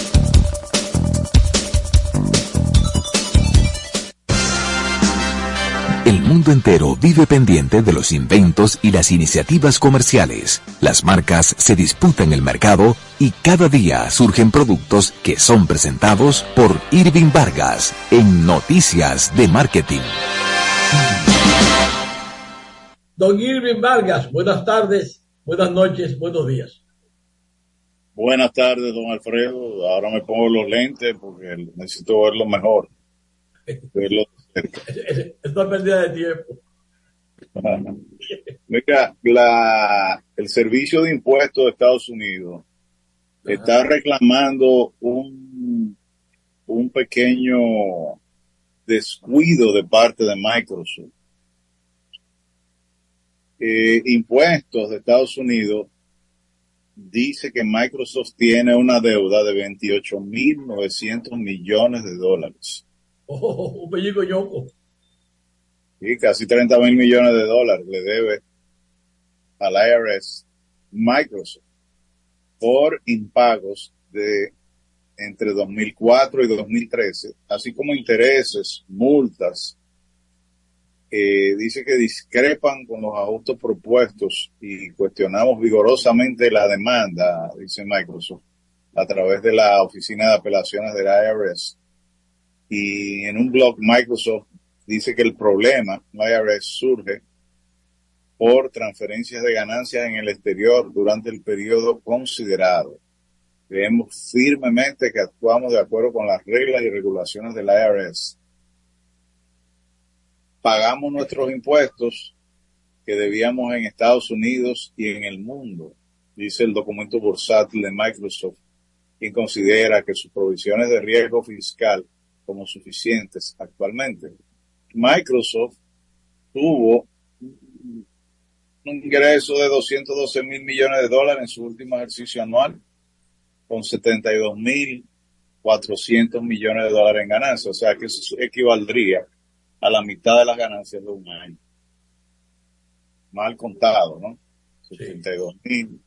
mundo entero vive pendiente de los inventos y las iniciativas comerciales. Las marcas se disputan el mercado y cada día surgen productos que son presentados por Irving Vargas en Noticias de Marketing. Don Irving Vargas, buenas tardes, buenas noches, buenos días. Buenas tardes, don Alfredo. Ahora me pongo los lentes porque necesito verlo mejor. Verlo esto es pérdida de tiempo. Mira, el Servicio de Impuestos de Estados Unidos está reclamando un, un pequeño descuido de parte de Microsoft. Eh, impuestos de Estados Unidos dice que Microsoft tiene una deuda de 28.900 millones de dólares. Oh, un pellico yoco. Y casi 30 mil millones de dólares le debe al IRS Microsoft por impagos de entre 2004 y 2013, así como intereses, multas. dice que discrepan con los ajustes propuestos y cuestionamos vigorosamente la demanda, dice Microsoft, a través de la Oficina de Apelaciones del IRS y en un blog Microsoft dice que el problema, IRS, surge por transferencias de ganancias en el exterior durante el periodo considerado. Creemos firmemente que actuamos de acuerdo con las reglas y regulaciones del IRS. Pagamos nuestros impuestos que debíamos en Estados Unidos y en el mundo, dice el documento bursátil de Microsoft, quien considera que sus provisiones de riesgo fiscal como suficientes actualmente. Microsoft tuvo un ingreso de 212 mil millones de dólares en su último ejercicio anual, con 72 mil 400 millones de dólares en ganancias. O sea que eso equivaldría a la mitad de las ganancias de un año. Mal contado, ¿no? 72 mil,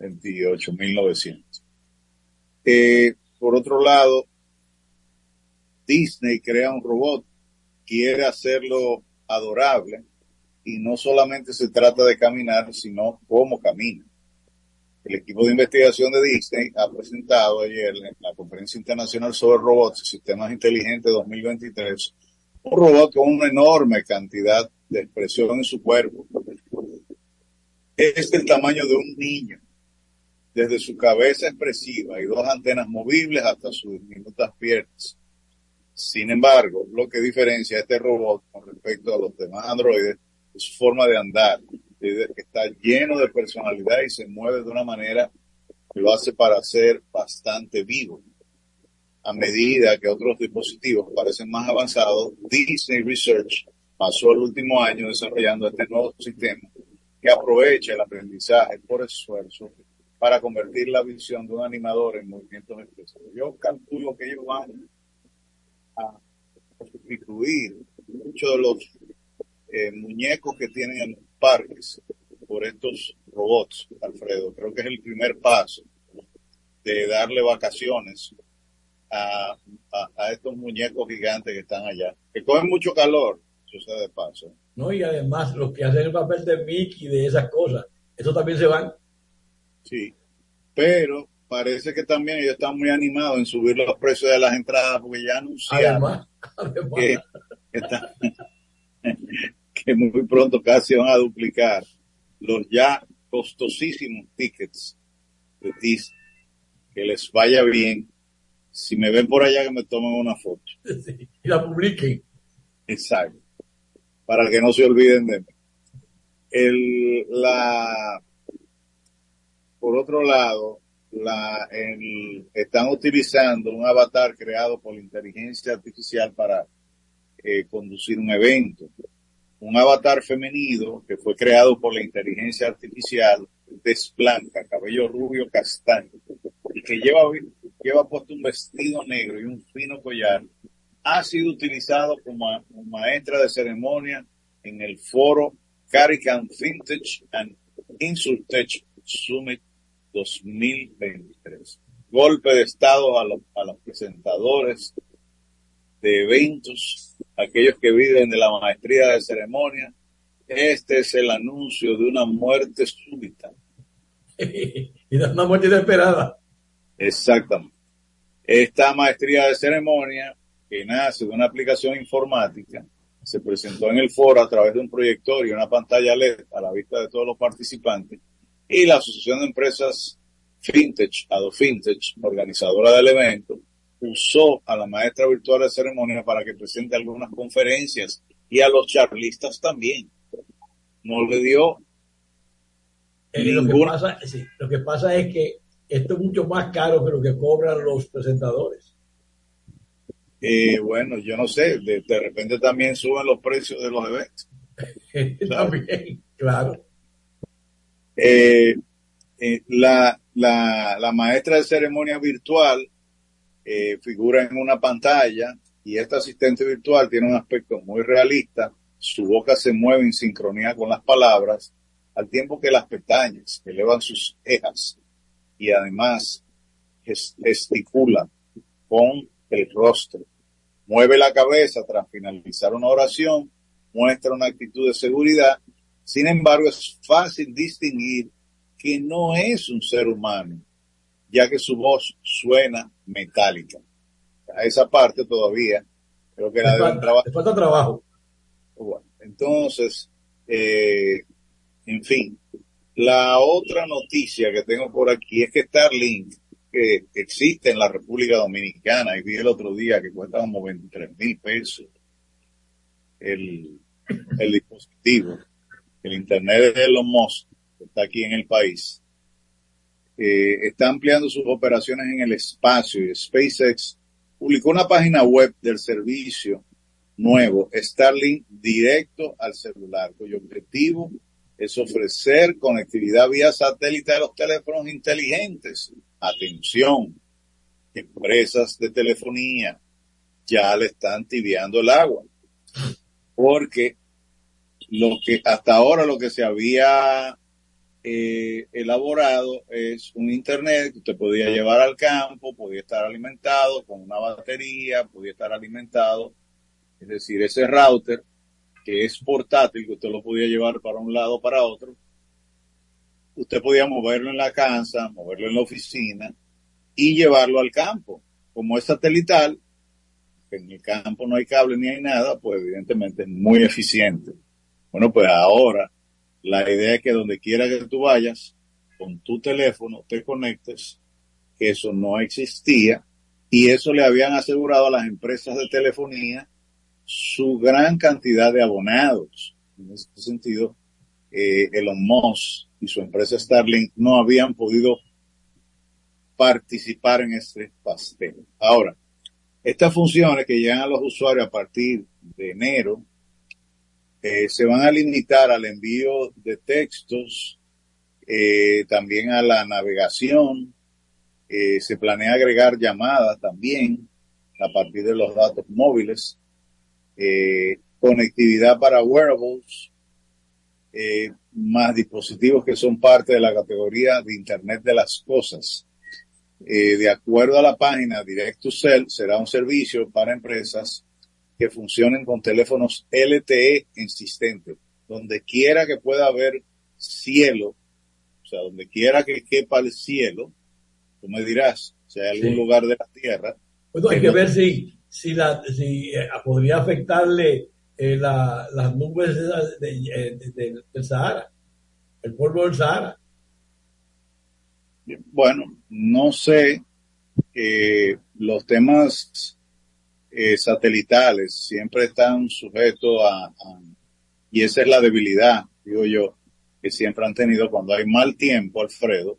28 mil 900. Eh, por otro lado, Disney crea un robot, quiere hacerlo adorable y no solamente se trata de caminar, sino cómo camina. El equipo de investigación de Disney ha presentado ayer en la Conferencia Internacional sobre Robots y Sistemas Inteligentes 2023 un robot con una enorme cantidad de expresión en su cuerpo. Es del tamaño de un niño, desde su cabeza expresiva y dos antenas movibles hasta sus diminutas piernas. Sin embargo, lo que diferencia este robot con respecto a los demás androides es su forma de andar, que está lleno de personalidad y se mueve de una manera que lo hace para ser bastante vivo. A medida que otros dispositivos parecen más avanzados, Disney Research pasó el último año desarrollando este nuevo sistema que aprovecha el aprendizaje por esfuerzo para convertir la visión de un animador en movimientos expresivos. Yo calculo que ellos van a sustituir muchos de los eh, muñecos que tienen en los parques por estos robots, Alfredo. Creo que es el primer paso de darle vacaciones a, a, estos muñecos gigantes que están allá, que cogen mucho calor, eso sea de paso. No, y además los que hacen el papel de Mickey de esas cosas, eso también se van. Sí, pero parece que también ellos están muy animados en subir los precios de las entradas porque ya anunciaron Que, que muy pronto casi van a duplicar los ya costosísimos tickets de Disney. Que les vaya bien. Si me ven por allá, que me tomen una foto. y la publiquen. Exacto. Para que no se olviden de mí. El, la, por otro lado, la, están utilizando un avatar creado por la inteligencia artificial para eh, conducir un evento. Un avatar femenino que fue creado por la inteligencia artificial, blanca, cabello rubio castaño, y que lleva, lleva puesto un vestido negro y un fino collar, ha sido utilizado como, maestra de ceremonia en el foro Carican Vintage and Insurtech Summit 2023. Golpe de Estado a, a los presentadores de eventos, aquellos que viven de la maestría de ceremonia. Este es el anuncio de una muerte súbita. y de una muerte inesperada. Exactamente. Esta maestría de ceremonia, que nace de una aplicación informática, se presentó en el foro a través de un proyector y una pantalla LED a la vista de todos los participantes y la Asociación de Empresas Fintech, AdoFintech, organizadora del evento, usó a la maestra virtual de ceremonia para que presente algunas conferencias y a los charlistas también. No le dio eh, lo, que pasa, lo que pasa es que esto es mucho más caro que lo que cobran los presentadores. Eh, bueno, yo no sé, de, de, repente también suben los precios de los eventos. también, claro. Eh, eh, la, la, la, maestra de ceremonia virtual eh, figura en una pantalla y esta asistente virtual tiene un aspecto muy realista. Su boca se mueve en sincronía con las palabras, al tiempo que las pestañas elevan sus cejas y además gesticula con el rostro. Mueve la cabeza tras finalizar una oración, muestra una actitud de seguridad sin embargo, es fácil distinguir que no es un ser humano, ya que su voz suena metálica. A esa parte todavía creo que la deben trabajar. falta trabajo. Bueno, entonces, eh, en fin, La otra noticia que tengo por aquí es que Starlink, que existe en la República Dominicana, y vi el otro día que cuesta como 23 mil pesos el, el dispositivo, el Internet de Elon Musk, que está aquí en el país, eh, está ampliando sus operaciones en el espacio y SpaceX publicó una página web del servicio nuevo, Starlink directo al celular, cuyo objetivo es ofrecer conectividad vía satélite a los teléfonos inteligentes. Atención, empresas de telefonía ya le están tibiando el agua, porque lo que hasta ahora lo que se había eh, elaborado es un internet que usted podía llevar al campo, podía estar alimentado con una batería, podía estar alimentado, es decir, ese router que es portátil, que usted lo podía llevar para un lado para otro, usted podía moverlo en la casa, moverlo en la oficina y llevarlo al campo. Como es satelital, en el campo no hay cable ni hay nada, pues evidentemente es muy eficiente. Bueno, pues ahora la idea es que donde quiera que tú vayas, con tu teléfono te conectes, que eso no existía, y eso le habían asegurado a las empresas de telefonía su gran cantidad de abonados. En ese sentido, eh, Elon Musk y su empresa Starlink no habían podido participar en este pastel. Ahora, estas funciones que llegan a los usuarios a partir de enero eh, se van a limitar al envío de textos, eh, también a la navegación, eh, se planea agregar llamadas también a partir de los datos móviles, conectividad para wearables, más dispositivos que son parte de la categoría de Internet de las Cosas. de acuerdo a la página Direct to Cell, será un servicio para empresas que funcionen con teléfonos LTE insistentes. Donde quiera que pueda haber cielo, o sea, donde quiera que quepa el cielo, tú me dirás, si hay algún lugar de la Tierra. Bueno, hay que ver si, si, la, si eh, podría afectarle eh, la, las nubes de, del Sahara, el polvo del Sahara. Bueno, no sé, eh, los temas eh, satelitales siempre están sujetos a, y esa es la debilidad, digo yo, que siempre han tenido cuando hay mal tiempo, Alfredo,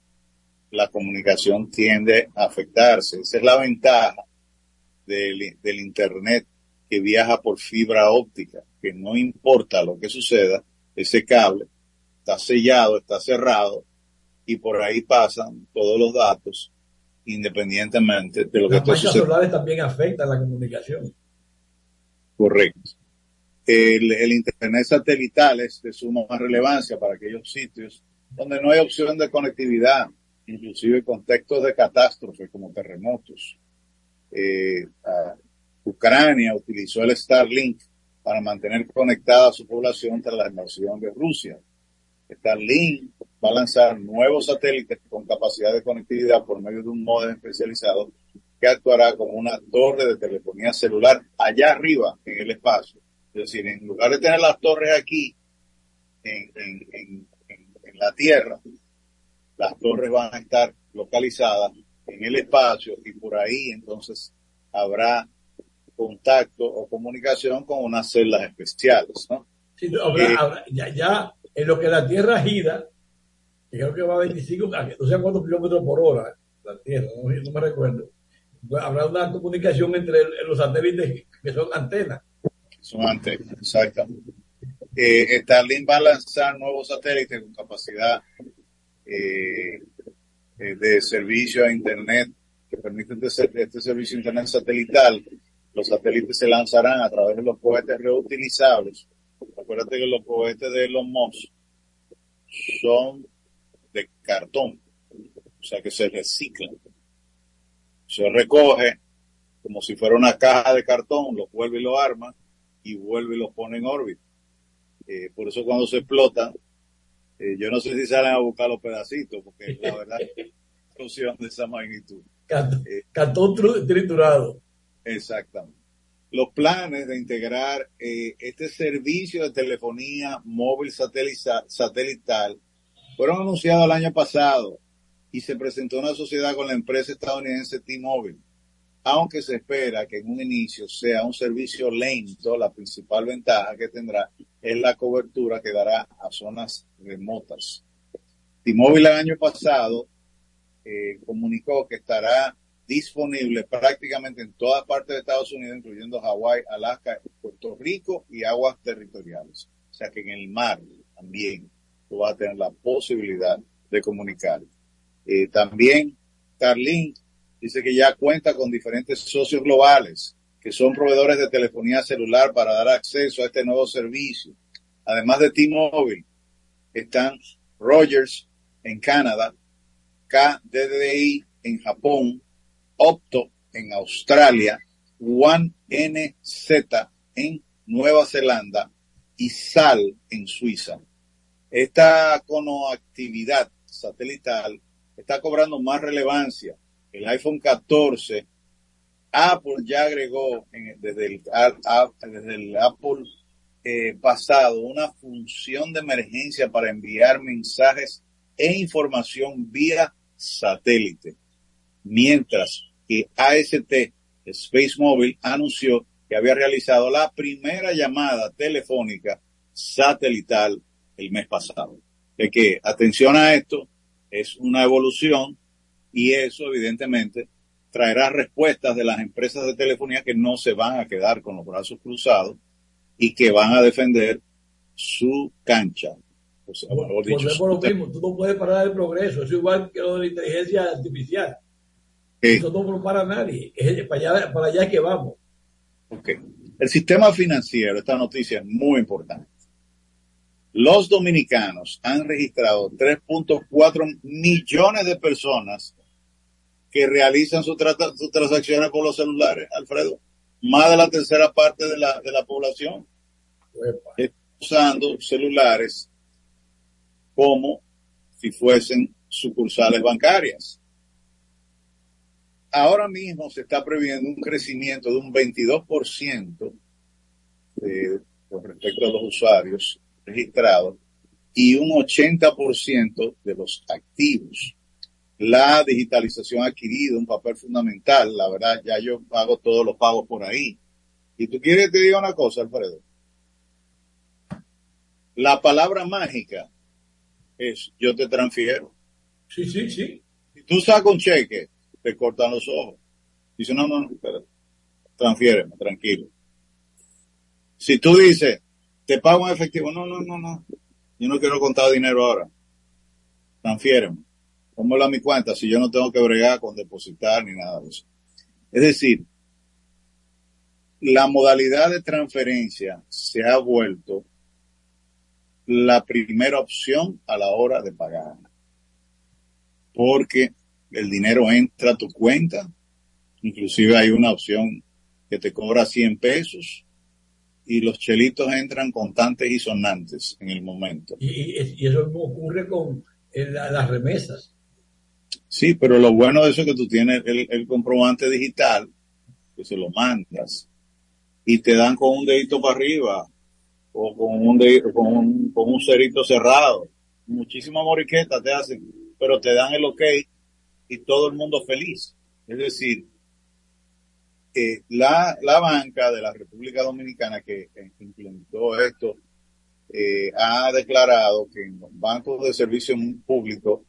la comunicación tiende a afectarse. Esa es la ventaja del, del Internet que viaja por fibra óptica, que no importa lo que suceda, ese cable está sellado, está cerrado y por ahí pasan todos los datos independientemente de lo que esté sucediendo. solares también afectan la comunicación. Correcto. El, el, Internet satelital es de suma relevancia para aquellos sitios donde no hay opción de conectividad, inclusive en contextos de catástrofe como terremotos. Eh, Ucrania utilizó el Starlink para mantener conectada a su población tras la invasión de Rusia. Starlink va a lanzar nuevos satélites con capacidad de conectividad por medio de un modem especializado que actuará como una torre de telefonía celular allá arriba en el espacio. Es decir, en lugar de tener las torres aquí en, en, en, la Tierra, las torres van a estar localizadas en el espacio y por ahí entonces habrá contacto o comunicación con unas celdas especiales. ¿no? Sí, eh, ya, ya en lo que la Tierra gira, que creo que va a 25, no sé cuántos kilómetros por hora, la Tierra, no, me recuerdo. Habrá una comunicación entre los satélites que son antenas. Son antenas, exactamente. Eh, Starlink va a lanzar nuevos satélites con capacidad eh, eh, de servicio a Internet que permiten este, este servicio a Internet satelital. Los satélites se lanzarán a través de los cohetes reutilizables Acuérdate que los cohetes de los Musk son de cartón, o sea que se reciclan. Se recoge como si fuera una caja de cartón, lo vuelve y lo arma y vuelve y lo pone en órbita. Eh, por eso cuando se explotan, eh, yo no sé si salen a buscar los pedacitos, porque la verdad es explosión de esa magnitud. cartón triturado. Exactamente los planes de integrar eh, este servicio de telefonía móvil satelital fueron anunciados el año pasado y se presentó una sociedad con la empresa estadounidense T-Mobile. Aunque se espera que en un inicio sea un servicio lento, la principal ventaja que tendrá es la cobertura que dará a zonas remotas. T-Mobile el año pasado eh, comunicó que estará disponible prácticamente en todas partes de Estados Unidos, incluyendo Hawái, Alaska, Puerto Rico y aguas territoriales. O sea que en el mar también tú vas a tener la posibilidad de comunicar. Eh, también Carlin dice que ya cuenta con diferentes socios globales que son proveedores de telefonía celular para dar acceso a este nuevo servicio. Además de T-Mobile, están Rogers en Canadá, KDDI en Japón, Opto en Australia, One NZ en Nueva Zelanda y SAL en Suiza. Esta conoactividad satelital está cobrando más relevancia. El iPhone 14, Apple ya agregó desde, el, Apple eh, pasado una función de emergencia para enviar mensajes e información vía satélite. Mientras que AST Space Mobile anunció que había realizado la primera llamada telefónica satelital el mes pasado. De que, atención a esto, es una evolución y eso evidentemente traerá respuestas de las empresas de telefonía que no se van a quedar con los brazos cruzados y que van a defender su cancha. O sea, lo mismo, tú no puedes parar el progreso, es igual que lo de la inteligencia artificial. Eso no lo para nadie, es para allá, para allá que vamos. Ok. El sistema financiero, esta noticia es muy importante. Los dominicanos han registrado 3.4 millones de personas que realizan sus transacciones con los celulares, Alfredo. Más de la tercera parte de la, de la población usando celulares como si fuesen sucursales bancarias. Ahora mismo se está previendo un crecimiento de un 22% eh, con respecto a los usuarios registrados y un 80% de los activos. La digitalización ha adquirido un papel fundamental. La verdad, ya yo pago todos los pagos por ahí. Y tú quieres que te diga una cosa, Alfredo. La palabra mágica es yo te transfiero. Sí, sí, sí. Si tú sacas un cheque, te cortan los ojos. Dice, no, no, espérate. Transfiéreme, tranquilo. Si tú dices, te pago en efectivo. No, no, no, no. Yo no quiero contar dinero ahora. Transfiéreme. Póngalo a mi cuenta si yo no tengo que bregar con depositar ni nada de eso. Es decir, la modalidad de transferencia se ha vuelto la primera opción a la hora de pagar. Porque el dinero entra a tu cuenta, inclusive hay una opción que te cobra 100 pesos y los chelitos entran constantes y sonantes en el momento. Y, eso ocurre con las remesas. Sí, pero lo bueno de eso es que tú tienes el, comprobante digital, que se lo mandas, y te dan con un dedito para arriba, o con un, con un, con un cerito cerrado. Muchísima moriqueta te hacen, pero te dan el ok y todo el mundo feliz. Es decir, la, la banca de la República Dominicana que implementó esto eh, ha declarado que en los bancos de servicio público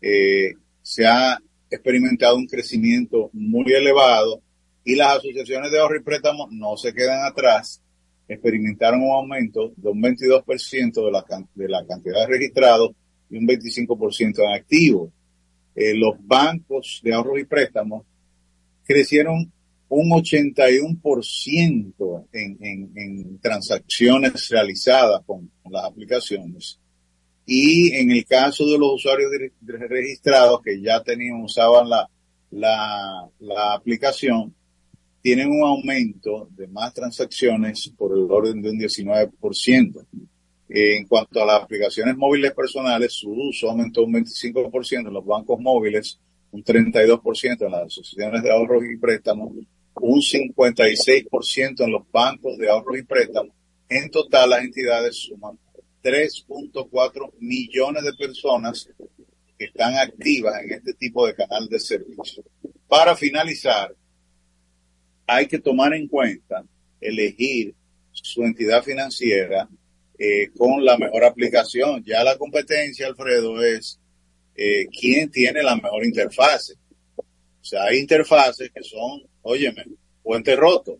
eh, se ha experimentado un crecimiento muy elevado y las asociaciones de ahorro y préstamo no se quedan atrás. Experimentaron un aumento de un 22% de la, de la cantidad de registrados y un 25% en activos. Eh, los bancos de ahorro y préstamos crecieron un 81% en, en, en transacciones realizadas con, las aplicaciones. Y en el caso de los usuarios registrados que ya tenían, usaban la aplicación, tienen un aumento de más transacciones por el orden de un 19%. En cuanto a las aplicaciones móviles personales, su uso aumentó un 25% en los bancos móviles, un 32% en las asociaciones de ahorros y préstamos un 56% en los bancos de ahorros y préstamos. En total, las entidades suman 3.4 millones de personas que están activas en este tipo de canal de servicio. Para finalizar, hay que tomar en cuenta elegir su entidad financiera eh, con la mejor aplicación. Ya la competencia, Alfredo, es eh, quién tiene la mejor interfase. O sea, hay interfaces que son, óyeme, puente roto.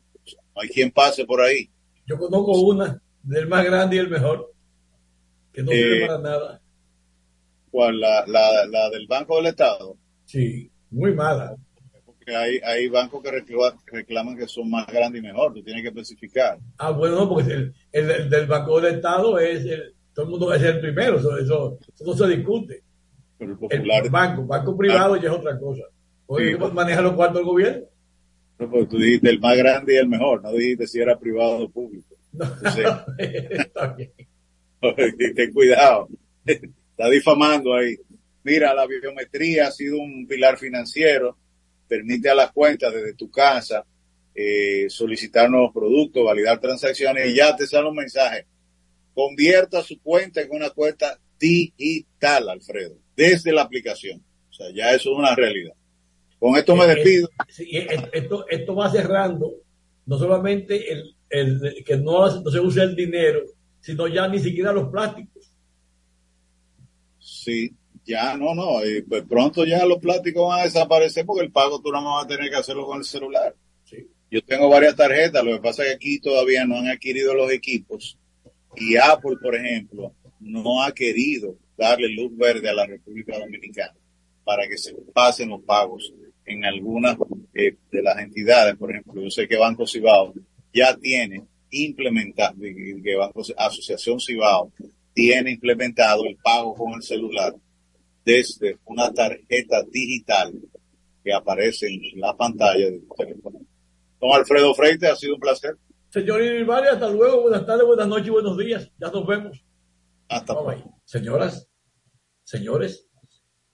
no hay quien pase por ahí. Yo conozco una del más grande y el mejor, que no sirve Eh, para nada. ¿Cuál? La, la, la del Banco del Estado. Sí, muy mala. Porque hay, hay bancos que reclaman, reclaman que son más grandes y mejor. Tú tienes que especificar. Ah, bueno, no, porque el, el- el del Banco del Estado es el, todo el mundo es el primero, eso, eso, eso no se discute. Pero el El popular. banco, banco privado ya es otra cosa. Oye, Sí. ¿cómo maneja los cuartos del gobierno? No, porque tú dijiste el más grande y el mejor. No dijiste si era privado o público. No, Sí. está bien. Ten cuidado. Está difamando ahí. Mira, la biometría ha sido un pilar financiero. Permite a las cuentas desde tu casa eh, solicitar nuevos productos, validar transacciones y ya te sale un mensaje. Convierta su cuenta en una cuenta digital, Alfredo, desde la aplicación. O sea, ya eso es una realidad. Con esto me Eh, despido. Sí, es- esto, esto va cerrando no solamente el, el- que no, no se use el dinero, sino ya ni siquiera los plásticos. Sí, ya no, no. y pues pronto ya los plásticos van a desaparecer porque el pago tú no vas a tener que hacerlo con el celular. Sí. Yo tengo varias tarjetas, lo que pasa es que aquí todavía no han adquirido los equipos y Apple, por ejemplo, no ha querido darle luz verde a la República Dominicana para que se pasen los pagos en algunas eh, de las entidades, por ejemplo, yo sé que Banco Cibao ya tiene implementado, que Banco, Asociación Cibao tiene implementado el pago con el celular desde una tarjeta digital que aparece en la pantalla de tu teléfono. Don Alfredo Freite, ha sido un placer. Señor Irvali, hasta luego. Buenas tardes, buenas noches, buenos días. Ya nos vemos. Hasta bye. Señoras, señores,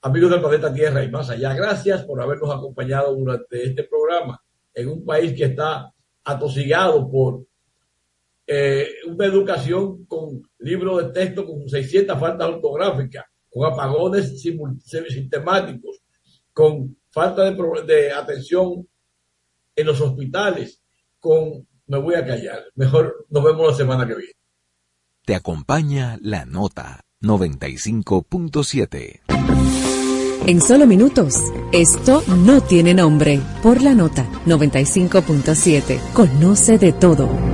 amigos del planeta Tierra y más allá, gracias por habernos acompañado durante este programa en un país que está atosigado por eh, una educación con libros de texto con 600 faltas ortográficas, con apagones sistemáticos, con falta de, de atención en los hospitales, con... Me voy a callar. Mejor nos vemos la semana que viene. Te acompaña la nota 95.7. En solo minutos, esto no tiene nombre. Por la nota 95.7. Conoce de todo.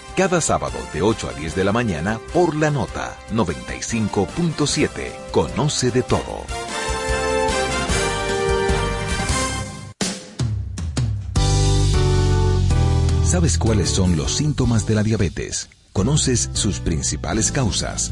cada sábado de 8 a 10 de la mañana por la nota 95.7. Conoce de todo. ¿Sabes cuáles son los síntomas de la diabetes? ¿Conoces sus principales causas?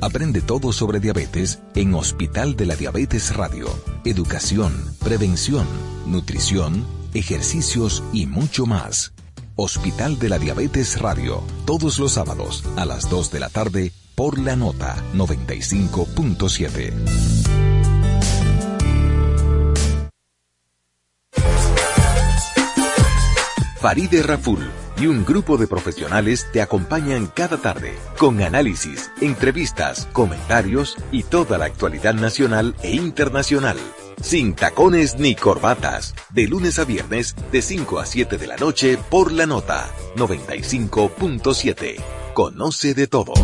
Aprende todo sobre diabetes en Hospital de la Diabetes Radio. Educación, prevención, nutrición, ejercicios y mucho más. Hospital de la Diabetes Radio, todos los sábados a las 2 de la tarde por la nota 95.7. Faride Raful y un grupo de profesionales te acompañan cada tarde con análisis, entrevistas, comentarios y toda la actualidad nacional e internacional. Sin tacones ni corbatas, de lunes a viernes de 5 a 7 de la noche por la nota 95.7. Conoce de todo.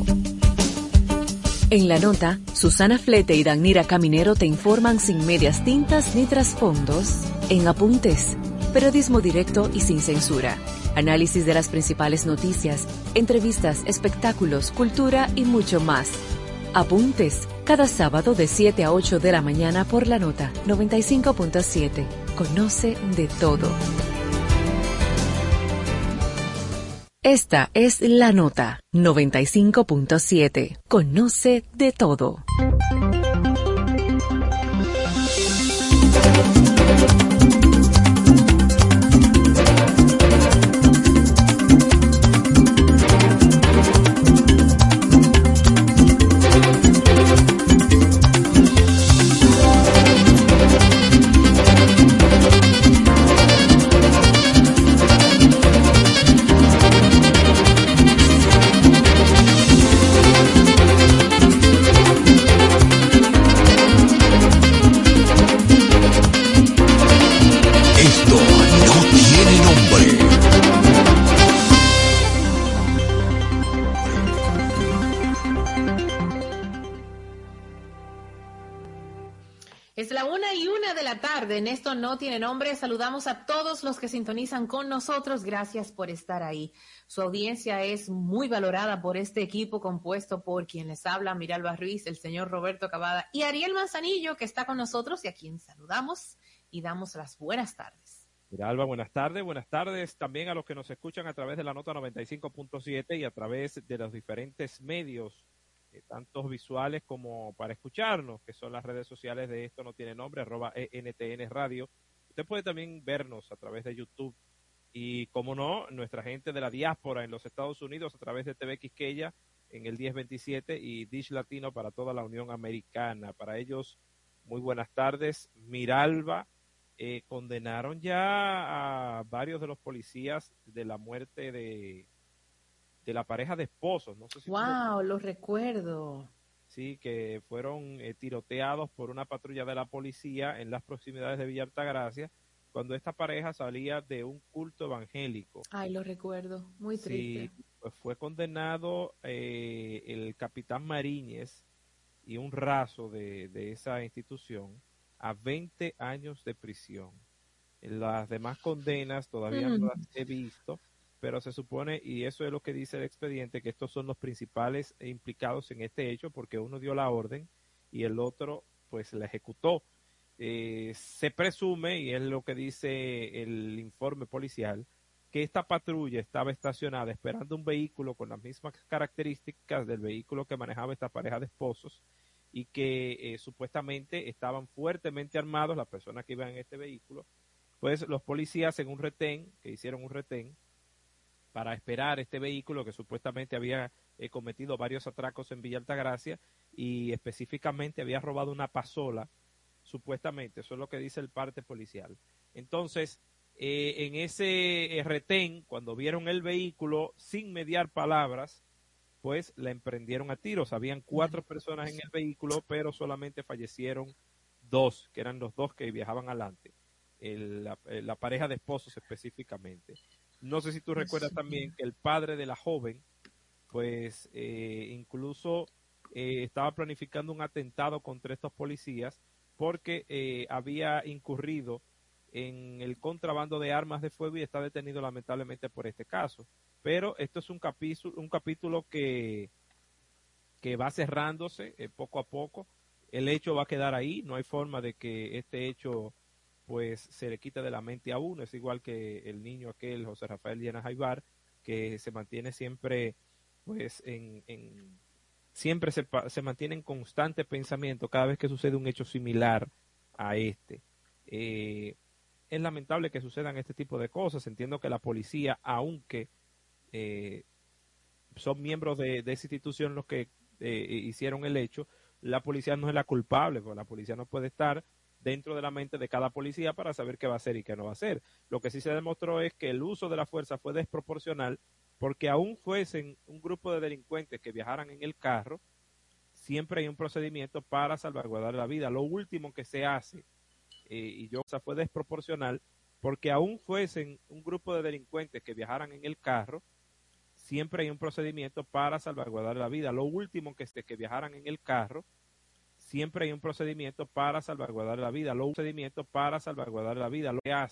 En la nota, Susana Flete y Danira Caminero te informan sin medias tintas ni trasfondos en apuntes periodismo directo y sin censura, análisis de las principales noticias, entrevistas, espectáculos, cultura y mucho más. Apuntes, cada sábado de 7 a 8 de la mañana por la nota 95.7. Conoce de todo. Esta es la nota 95.7. Conoce de todo. En Esto No Tiene Nombre. Saludamos a todos los que sintonizan con nosotros. Gracias por estar ahí. Su audiencia es muy valorada por este equipo compuesto por quien les habla, Miralba Ruiz, el señor Roberto Cavada y Ariel Manzanillo, que está con nosotros y a quien saludamos y damos las buenas tardes. Miralba, buenas tardes. Buenas tardes también a los que nos escuchan a través de la nota 95.7 y a través de los diferentes medios eh, tantos visuales como para escucharnos, que son las redes sociales de Esto No Tiene Nombre, arroba ENTN Radio. Usted puede también vernos a través de YouTube y, como no, nuestra gente de la diáspora en los Estados Unidos a través de TV Quisqueya en el 1027 y Dish Latino para toda la Unión Americana. Para ellos, muy buenas tardes. Miralba, eh, condenaron ya a varios de los policías de la muerte de de la pareja de esposos. No sé si wow, lo... recuerdo. Sí, que fueron eh, tiroteados por una patrulla de la policía en las proximidades de Villa Altagracia cuando esta pareja salía de un culto evangélico. Ay, lo recuerdo, muy triste. Sí, pues fue condenado eh, el capitán Mariñez y un raso de, de esa institución a 20 años de prisión. Las demás condenas todavía no mm. las he visto, pero se supone, y eso es lo que dice el expediente, que estos son los principales implicados en este hecho, porque uno dio la orden y el otro pues la ejecutó. Eh, se presume, y es lo que dice el informe policial, que esta patrulla estaba estacionada esperando un vehículo con las mismas características del vehículo que manejaba esta pareja de esposos y que eh, supuestamente estaban fuertemente armados las personas que iban en este vehículo. Pues los policías en un retén, que hicieron un retén, para esperar este vehículo que supuestamente había eh, cometido varios atracos en Villa Altagracia y específicamente había robado una pasola, supuestamente, eso es lo que dice el parte policial. Entonces, eh, en ese eh, retén, cuando vieron el vehículo, sin mediar palabras, pues la emprendieron a tiros. Habían cuatro personas en el vehículo, pero solamente fallecieron dos, que eran los dos que viajaban adelante, la, la pareja de esposos específicamente. No sé si tú recuerdas también que el padre de la joven, pues eh, incluso eh, estaba planificando un atentado contra estos policías porque eh, había incurrido en el contrabando de armas de fuego y está detenido lamentablemente por este caso. Pero esto es un capítulo, un capítulo que, que va cerrándose poco a poco. El hecho va a quedar ahí, no hay forma de que este hecho pues se le quita de la mente a uno. Es igual que el niño aquel, José Rafael Llena Jaibar, que se mantiene siempre, pues, en, en siempre se, se, mantiene en constante pensamiento cada vez que sucede un hecho similar a este. Eh, es lamentable que sucedan este tipo de cosas. Entiendo que la policía, aunque eh, son miembros de, esa institución los que eh, hicieron el hecho, la policía no es la culpable, porque la policía no puede estar dentro de la mente de cada policía para saber qué va a hacer y qué no va a hacer. Lo que sí se demostró es que el uso de la fuerza fue desproporcional porque aún fuesen un grupo de delincuentes que viajaran en el carro, siempre hay un procedimiento para salvaguardar la vida. Lo último que se hace, eh, y yo, o sea, fue desproporcional, porque aún fuesen un grupo de delincuentes que viajaran en el carro, siempre hay un procedimiento para salvaguardar la vida. Lo último que, que viajaran en el carro, siempre hay un procedimiento para salvaguardar la vida. Lo procedimiento para salvaguardar la vida. Lo que hace